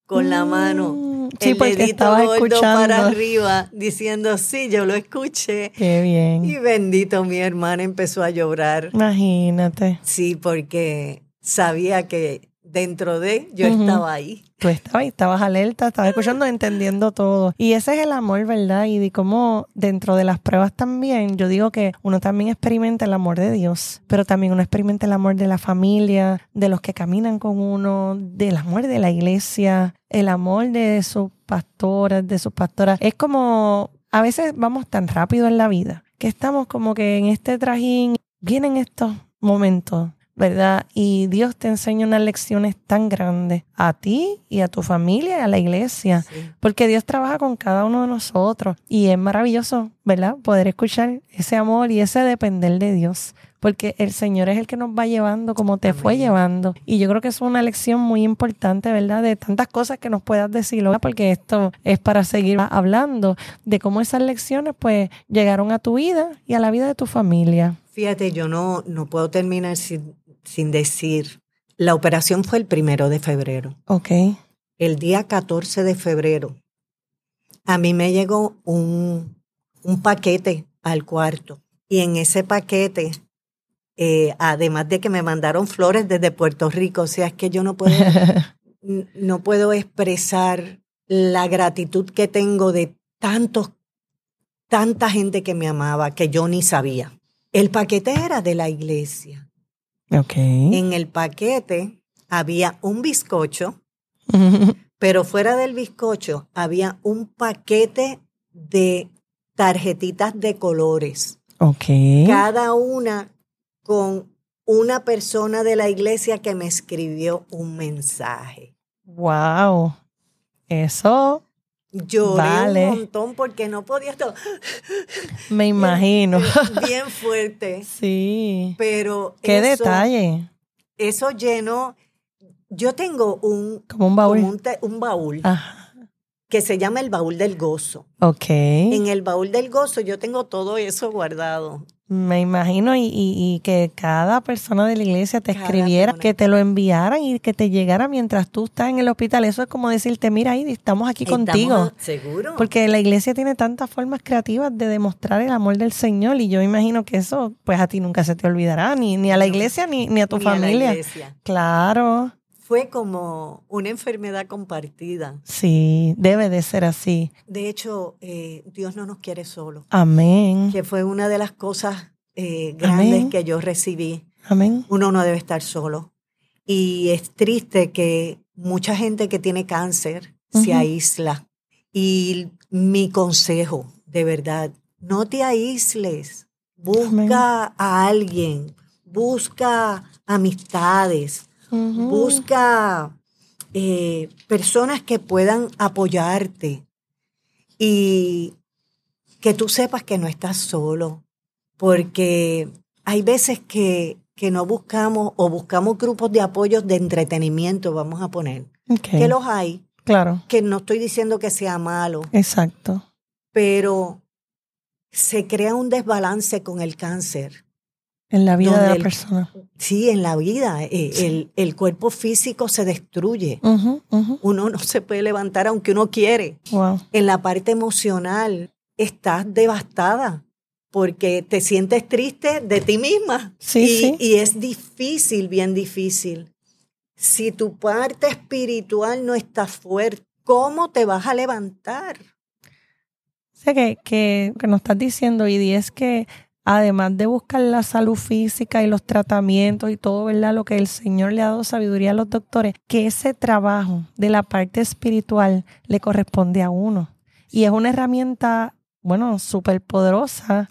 con la mano Mm, Sí, el dedito gordo escuchando. para arriba, diciendo, sí, yo lo escuché. Qué bien. Y bendito, mi hermana empezó a llorar. Imagínate. Sí, porque sabía que dentro de yo estaba ahí. Tú estabas, estabas alerta, estabas escuchando, entendiendo todo. Y ese es el amor, ¿verdad? Y de cómo dentro de las pruebas también, yo digo que uno también experimenta el amor de Dios, pero también uno experimenta el amor de la familia, de los que caminan con uno, del amor de la iglesia, el amor de sus pastoras, de sus pastoras. Es como, a veces vamos tan rápido en la vida, que estamos como que en este trajín, vienen estos momentos ¿verdad? Y Dios te enseña unas lecciones tan grandes a ti y a tu familia y a la iglesia, Sí. porque Dios trabaja con cada uno de nosotros y es maravilloso, ¿verdad? Poder escuchar ese amor y ese depender de Dios, porque el Señor es el que nos va llevando como te fue llevando. Y yo creo que es una lección muy importante, ¿verdad? De tantas cosas que nos puedas decir, ¿verdad? porque esto es para seguir hablando de cómo esas lecciones pues llegaron a tu vida y a la vida de tu familia. Fíjate, yo no, no puedo terminar sin, sin decir, la operación fue el primero de febrero. Ok. El día 14 de febrero, a mí me llegó un, un paquete al cuarto. Y en ese paquete, eh, además de que me mandaron flores desde Puerto Rico, o sea, es que yo no puedo, no puedo expresar la gratitud que tengo de tantos, tanta gente que me amaba que yo ni sabía. El paquete era de la iglesia. Ok. En el paquete había un bizcocho, pero fuera del bizcocho había un paquete de tarjetitas de colores, ok. cada una con una persona de la iglesia que me escribió un mensaje. Wow. Eso Lloré Vale. un montón porque no podía estar me imagino. bien fuerte, sí. pero Qué eso, detalle. eso llenó. Yo tengo un, Como un baúl. como un, un baúl Ajá. que se llama el baúl del gozo. Ok. En el baúl del gozo yo tengo todo eso guardado. Me imagino y, y- y que cada persona de la iglesia te Cada escribiera, persona. que te lo enviaran y que te llegara mientras tú estás en el hospital. Eso es como decirte, mira, ahí estamos aquí contigo. Seguro. Porque la iglesia tiene tantas formas creativas de demostrar el amor del Señor y yo imagino que eso, pues a ti nunca se te olvidará, ni, ni a la iglesia ni, ni a tu Ni a la familia. iglesia. Claro, Fue como una enfermedad compartida. sí, debe de ser así. De hecho, eh, Dios no nos quiere solos, Amén, que fue una de las cosas eh, grandes Amén. que yo recibí. amén. Uno no debe estar solo. Y es triste que mucha gente que tiene cáncer se aísla. Y mi consejo, de verdad, no te aísles. Busca Amén. a alguien, busca amistades, Busca eh, personas que puedan apoyarte y que tú sepas que no estás solo, porque hay veces que, que no buscamos o buscamos grupos de apoyo de entretenimiento, vamos a poner, que los hay, Claro, que no estoy diciendo que sea malo, exacto. pero se crea un desbalance con el cáncer. En la vida de la el- persona. Sí, en la vida, eh, el, el cuerpo físico se destruye. Uno no se puede levantar aunque uno quiere. Wow. En la parte emocional estás devastada porque te sientes triste de ti misma. Sí, y, sí. y es difícil, bien difícil. Si tu parte espiritual no está fuerte, ¿cómo te vas a levantar? O sea, que, que, que nos estás diciendo, Idi, es que además de buscar la salud física y los tratamientos y todo, ¿verdad? Lo que el Señor le ha dado sabiduría a los doctores, que ese trabajo de la parte espiritual le corresponde a uno. Y es una herramienta, bueno, súper poderosa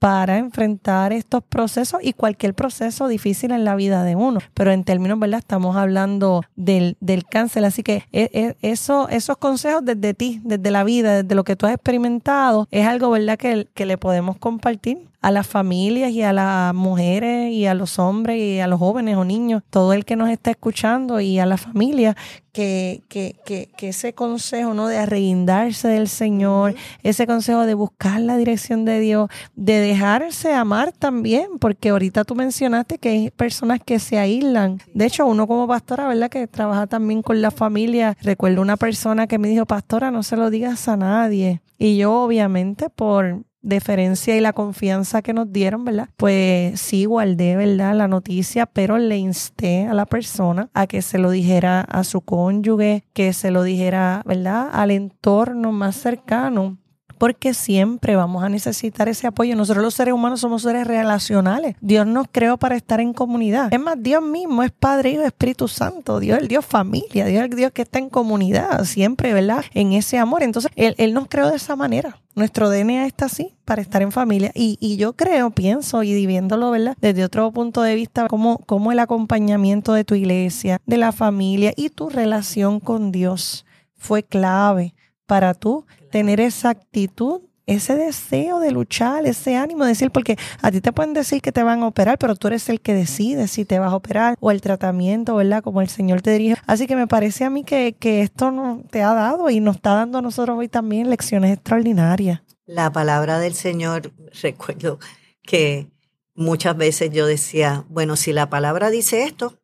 para enfrentar estos procesos y cualquier proceso difícil en la vida de uno. Pero en términos, ¿verdad? Estamos hablando del, del cáncer. Así que e, e, eso, esos consejos desde ti, desde la vida, desde lo que tú has experimentado, es algo, ¿verdad? Que, que le podemos compartir a las familias y a las mujeres y a los hombres y a los jóvenes o niños, todo el que nos está escuchando y a la familia, que, que, que, que ese consejo ¿no? de arreguindarse del Señor, ese consejo de buscar la dirección de Dios, de dejarse amar también, porque ahorita tú mencionaste que hay personas que se aíslan. De hecho, uno como pastora, ¿verdad? Que trabaja también con la familia. Recuerdo una persona que me dijo, pastora, no se lo digas a nadie. Y yo obviamente por deferencia y la confianza que nos dieron, ¿verdad? Pues sí guardé, ¿verdad? La noticia, pero le insté a la persona a que se lo dijera a su cónyuge, que se lo dijera, ¿verdad? Al entorno más cercano porque siempre vamos a necesitar ese apoyo. Nosotros los seres humanos somos seres relacionales. Dios nos creó para estar en comunidad. Es más, Dios mismo es Padre, Hijo, Espíritu Santo. Dios es el Dios familia. Dios el Dios que está en comunidad siempre, ¿verdad? En ese amor. Entonces, Él, él nos creó de esa manera. Nuestro DNA está así para estar en familia. Y, y yo creo, pienso, y viéndolo, ¿verdad? Desde otro punto de vista, como, como el acompañamiento de tu iglesia, de la familia y tu relación con Dios fue clave para tú tener esa actitud, ese deseo de luchar, ese ánimo de decir, porque a ti te pueden decir que te van a operar, pero tú eres el que decide si te vas a operar o el tratamiento, ¿verdad? Como el Señor te dirige. Así que me parece a mí que, que esto no, te ha dado y nos está dando a nosotros hoy también lecciones extraordinarias. La palabra del Señor, recuerdo que muchas veces yo decía, bueno, si la palabra dice esto,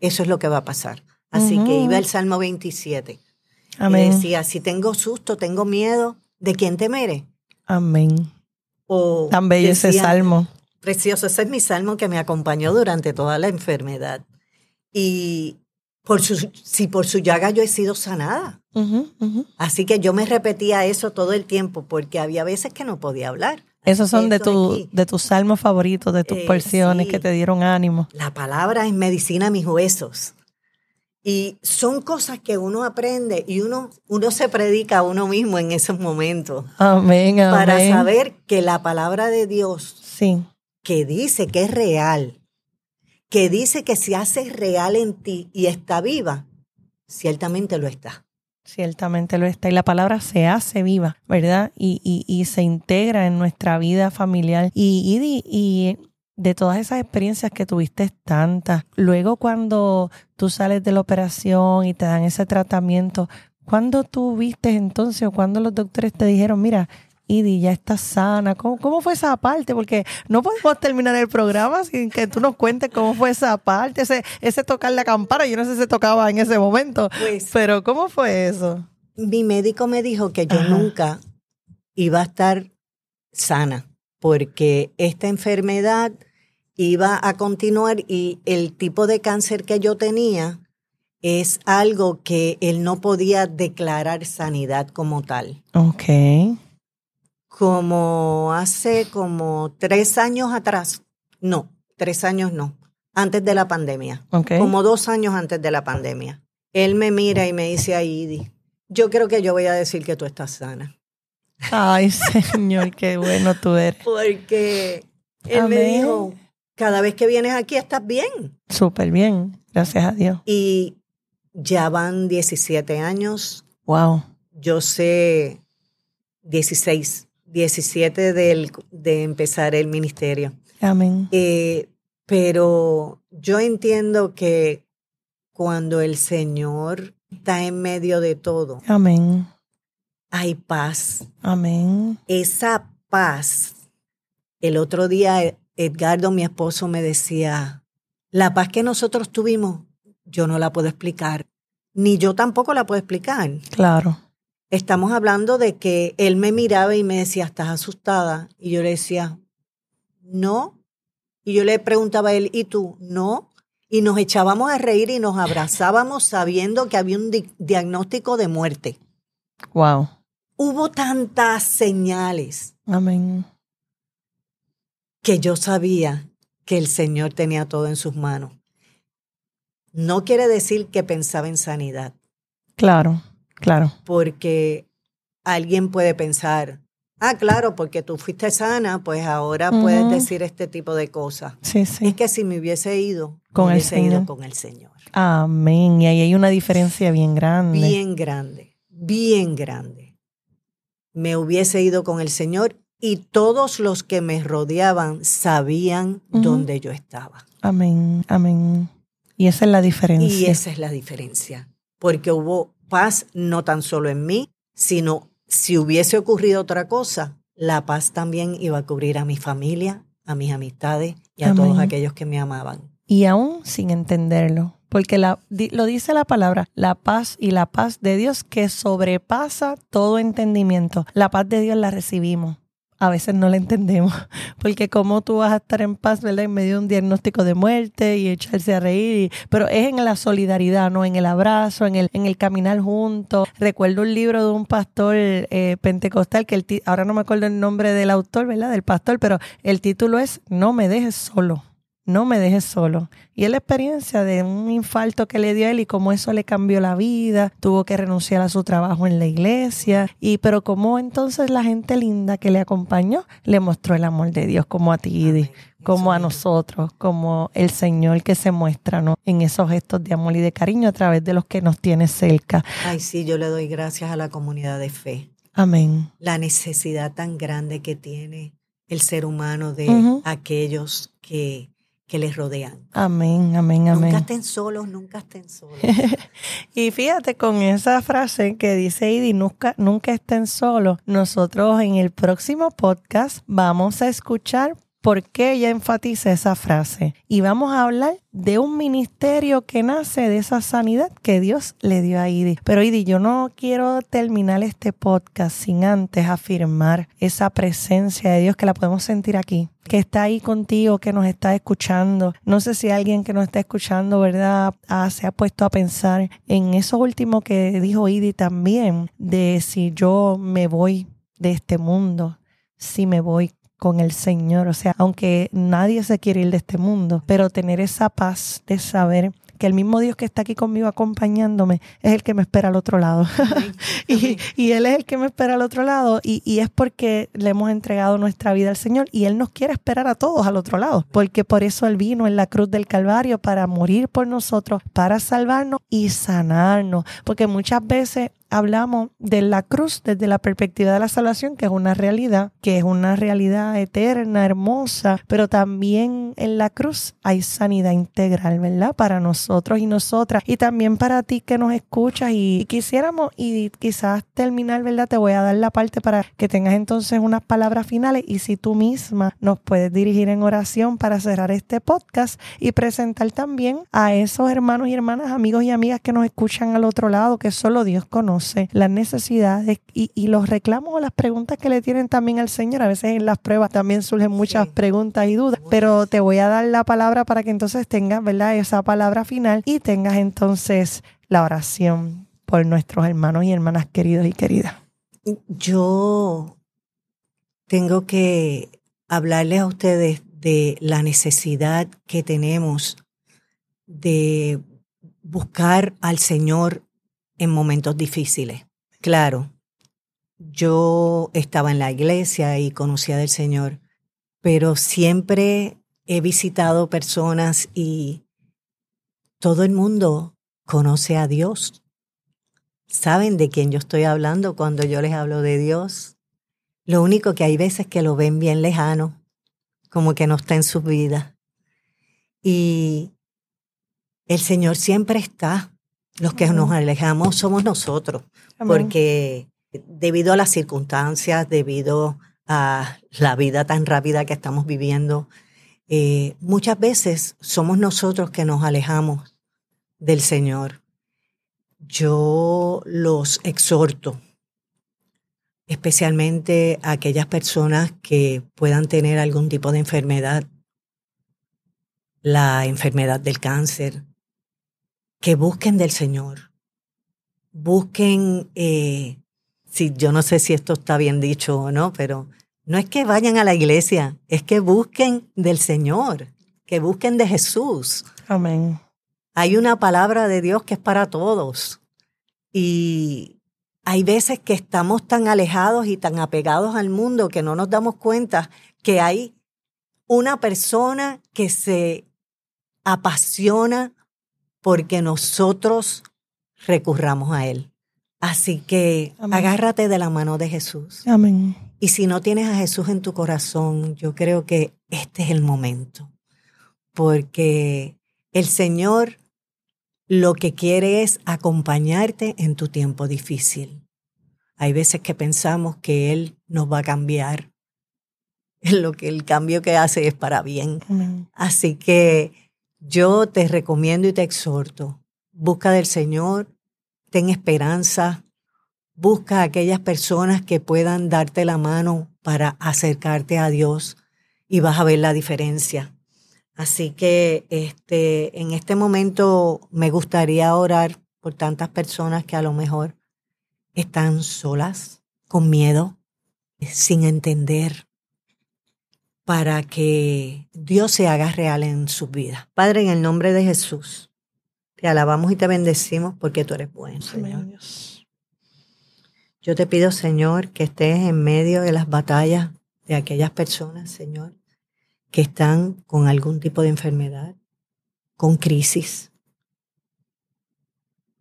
eso es lo que va a pasar. Así que iba el Salmo 27 Amén. Y decía, si tengo susto, tengo miedo, ¿de quién temeré? Amén. O Tan bello ese salmo. Precioso, ese es mi salmo que me acompañó durante toda la enfermedad. Y por su, si por su llaga yo he sido sanada. Así que yo me repetía eso todo el tiempo porque había veces que no podía hablar. Esos son de, tu, de tus salmos favoritos, de tus eh, porciones que te dieron ánimo. La palabra es medicina a mis huesos. Y son cosas que uno aprende y uno, uno se predica a uno mismo en esos momentos. Amén, amén. Para saber que la palabra de Dios, sí. que dice que es real, que dice que se hace real en ti y está viva, ciertamente lo está. Ciertamente lo está. Y la palabra se hace viva, ¿verdad? Y, y, y se integra en nuestra vida familiar. Y, y, y de todas esas experiencias que tuviste tantas, luego cuando tú sales de la operación y te dan ese tratamiento, ¿cuándo tú viste entonces o cuando los doctores te dijeron, mira, Idi, ya estás sana. ¿Cómo, ¿Cómo, fue esa parte? Porque no podemos terminar el programa sin que tú nos cuentes cómo fue esa parte, ese, ese tocar la campana. Yo no sé si se tocaba en ese momento, pues, pero ¿cómo fue eso? Mi médico me dijo que yo nunca iba a estar sana porque esta enfermedad iba a continuar y el tipo de cáncer que yo tenía es algo que él no podía declarar sanidad como tal. Ok. Como hace como tres años atrás, no, tres años no, antes de la pandemia. Okay. Como dos años antes de la pandemia. Él me mira y me dice, Aidi, yo creo que yo voy a decir que tú estás sana. Ay, Señor, qué bueno tú eres. Porque él me dijo, cada vez que vienes aquí estás bien. Súper bien, gracias a Dios. Y ya van 17 años. Wow. Yo sé 16, 17 del, de empezar el ministerio. Amén. Eh, pero yo entiendo que cuando el Señor está en medio de todo, Amén. hay paz. Amén. Esa paz. El otro día Edgardo, mi esposo, me decía, la paz que nosotros tuvimos, yo no la puedo explicar, ni yo tampoco la puedo explicar. Claro. Estamos hablando de que él me miraba y me decía, ¿estás asustada? Y yo le decía, no. Y yo le preguntaba a él, ¿y tú? No. Y nos echábamos a reír y nos abrazábamos sabiendo que había un diagnóstico de muerte. Wow. Hubo tantas señales. Amén que yo sabía que el Señor tenía todo en sus manos. No quiere decir que pensaba en sanidad. Claro, claro. Porque alguien puede pensar, ah, claro, porque tú fuiste sana, pues ahora puedes decir este tipo de cosas. Sí, sí. Es que si me hubiese ido, con me el hubiese Señor. ido con el Señor. Amén. Y ahí hay una diferencia bien grande. Bien grande, bien grande. Me hubiese ido con el Señor y todos los que me rodeaban sabían dónde yo estaba. Amén, amén. Y esa es la diferencia. Y esa es la diferencia, porque hubo paz no tan solo en mí, sino si hubiese ocurrido otra cosa, la paz también iba a cubrir a mi familia, a mis amistades y a todos aquellos que me amaban. Y aún sin entenderlo. Porque la, lo dice la palabra, la paz y la paz de Dios que sobrepasa todo entendimiento. La paz de Dios la recibimos. A veces no la entendemos, porque cómo tú vas a estar en paz, ¿verdad? En medio de un diagnóstico de muerte y echarse a reír, y- pero es en la solidaridad, ¿no? En el abrazo, en el, en el caminar juntos. Recuerdo un libro de un pastor eh, pentecostal, que el ahora no me acuerdo el nombre del autor, ¿verdad? Del pastor, pero el título es No me dejes solo no me dejes solo. Y es la experiencia de un infarto que le dio a él y cómo eso le cambió la vida, tuvo que renunciar a su trabajo en la iglesia, y pero cómo entonces la gente linda que le acompañó le mostró el amor de Dios, como a ti, Amén. como a nosotros, como el Señor que se muestra ¿no? en esos gestos de amor y de cariño a través de los que nos tiene cerca. Ay, sí, yo le doy gracias a la comunidad de fe. Amén. La necesidad tan grande que tiene el ser humano de aquellos que, que les rodean. Amén, amén, amén. Nunca estén solos, nunca estén solos. Y fíjate, con esa frase que dice Idi, nunca, nunca estén solos, nosotros en el próximo podcast vamos a escuchar por qué ella enfatiza esa frase. Y vamos a hablar de un ministerio que nace de esa sanidad que Dios le dio a Idi. Pero Idi, yo no quiero terminar este podcast sin antes afirmar esa presencia de Dios que la podemos sentir aquí que está ahí contigo, que nos está escuchando. No sé si alguien que nos está escuchando, ¿verdad? Ah, se ha puesto a pensar en eso último que dijo Idi también, de si yo me voy de este mundo, si me voy con el Señor. O sea, aunque nadie se quiere ir de este mundo, pero tener esa paz de saber que el mismo Dios que está aquí conmigo acompañándome es el que me espera al otro lado. y, y Él es el que me espera al otro lado y, y es porque le hemos entregado nuestra vida al Señor y Él nos quiere esperar a todos al otro lado, porque por eso Él vino en la cruz del Calvario para morir por nosotros, para salvarnos y sanarnos, porque muchas veces hablamos de la cruz desde la perspectiva de la salvación, que es una realidad, que es una realidad eterna, hermosa, pero también en la cruz hay sanidad integral, ¿verdad? Para nosotros y nosotras, y también para ti que nos escuchas y quisiéramos, y quizás terminar, ¿verdad? Te voy a dar la parte para que tengas entonces unas palabras finales y si tú misma nos puedes dirigir en oración para cerrar este podcast y presentar también a esos hermanos y hermanas, amigos y amigas que nos escuchan al otro lado, que solo Dios conoce las necesidades y, y los reclamos o las preguntas que le tienen también al Señor. A veces en las pruebas también surgen muchas Sí. preguntas y dudas, pero te voy a dar la palabra para que entonces tengas, ¿verdad? Esa palabra final y tengas entonces la oración por nuestros hermanos y hermanas queridos y queridas. Yo tengo que hablarles a ustedes de la necesidad que tenemos de buscar al Señor en momentos difíciles. Claro, yo estaba en la iglesia y conocía del Señor, pero siempre he visitado personas y todo el mundo conoce a Dios. ¿Saben de quién yo estoy hablando cuando yo les hablo de Dios? Lo único que hay veces que lo ven bien lejano, como que no está en sus vidas. Y el Señor siempre está. Los que nos alejamos somos nosotros, porque debido a las circunstancias, debido a la vida tan rápida que estamos viviendo, eh, muchas veces somos nosotros que nos alejamos del Señor. Yo los exhorto, especialmente a aquellas personas que puedan tener algún tipo de enfermedad, la enfermedad del cáncer, que busquen del Señor, busquen, eh, si yo no sé si esto está bien dicho o no, pero no es que vayan a la iglesia, es que busquen del Señor, que busquen de Jesús. Amén. Hay una palabra de Dios que es para todos. Y hay veces que estamos tan alejados y tan apegados al mundo que no nos damos cuenta que hay una persona que se apasiona porque nosotros recurramos a Él. Así que agárrate de la mano de Jesús. Amén. Y si no tienes a Jesús en tu corazón, yo creo que este es el momento. Porque el Señor lo que quiere es acompañarte en tu tiempo difícil. Hay veces que pensamos que Él nos va a cambiar. Lo que el cambio que hace es para bien. Así que yo te recomiendo y te exhorto, busca del Señor, ten esperanza, busca aquellas personas que puedan darte la mano para acercarte a Dios y vas a ver la diferencia. Así que este, en este momento me gustaría orar por tantas personas que a lo mejor están solas, con miedo, sin entender, para que Dios se haga real en sus vidas. Padre, en el nombre de Jesús, te alabamos y te bendecimos porque tú eres bueno, Señor. Yo te pido, Señor, que estés en medio de las batallas de aquellas personas, Señor, que están con algún tipo de enfermedad, con crisis,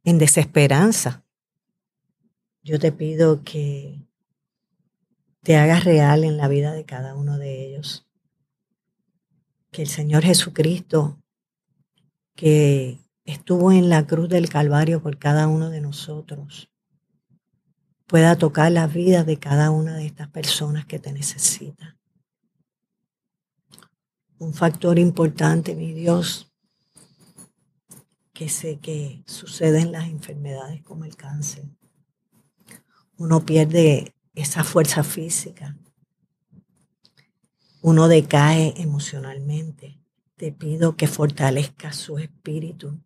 en desesperanza. Yo te pido que te hagas real en la vida de cada uno de ellos. Que el Señor Jesucristo, que estuvo en la cruz del Calvario por cada uno de nosotros, pueda tocar la vida de cada una de estas personas que te necesitan. Un factor importante, mi Dios, que sé que sucede en las enfermedades como el cáncer. Uno pierde esa fuerza física. Uno decae emocionalmente. Te pido que fortalezca su espíritu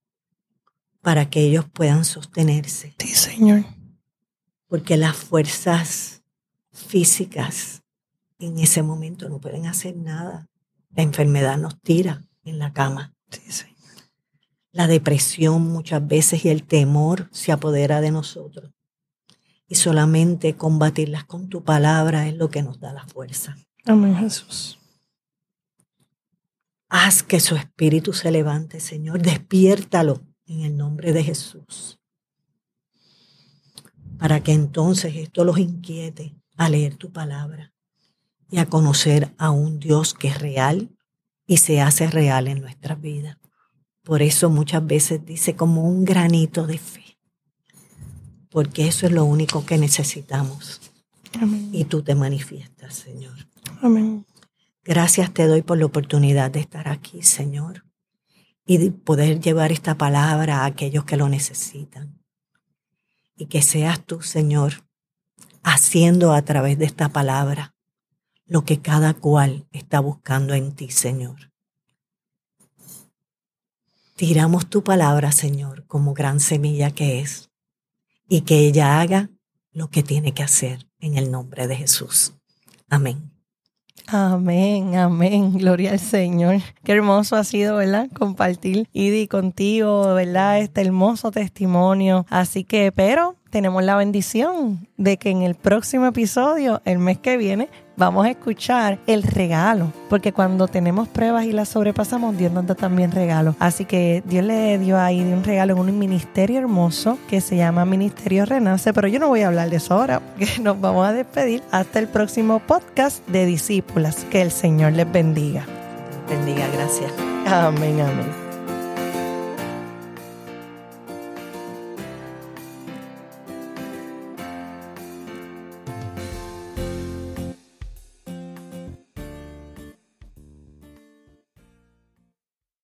para que ellos puedan sostenerse. Sí, Señor porque las fuerzas físicas en ese momento no pueden hacer nada. La enfermedad nos tira en la cama. La depresión muchas veces y el temor se apodera de nosotros. Y solamente combatirlas con tu palabra es lo que nos da la fuerza. Amén, Jesús. Haz que su espíritu se levante, Señor. Despiértalo en el nombre de Jesús para que entonces esto los inquiete a leer tu palabra y a conocer a un Dios que es real y se hace real en nuestras vidas. Por eso muchas veces dice como un granito de fe, porque eso es lo único que necesitamos. Y tú te manifiestas, Señor. Amén. Gracias te doy por la oportunidad de estar aquí, Señor, y de poder llevar esta palabra a aquellos que lo necesitan y que seas tú, Señor, haciendo a través de esta palabra lo que cada cual está buscando en ti, Señor. Tiramos tu palabra, Señor, como gran semilla que es, y que ella haga lo que tiene que hacer en el nombre de Jesús. Amén. Amén, amén. Gloria al Señor. Qué hermoso ha sido, ¿verdad? Compartir Idi contigo, ¿verdad? Este hermoso testimonio. Así que, pero tenemos la bendición de que en el próximo episodio, el mes que viene, vamos a escuchar el regalo, porque cuando tenemos pruebas y las sobrepasamos, Dios nos da también regalo. Así que Dios le dio ahí un regalo en un ministerio hermoso que se llama Ministerio Renace, pero yo no voy a hablar de eso ahora, porque nos vamos a despedir hasta el próximo podcast de discípulas. Que el Señor les bendiga. Bendiga, gracias. Amén, amén.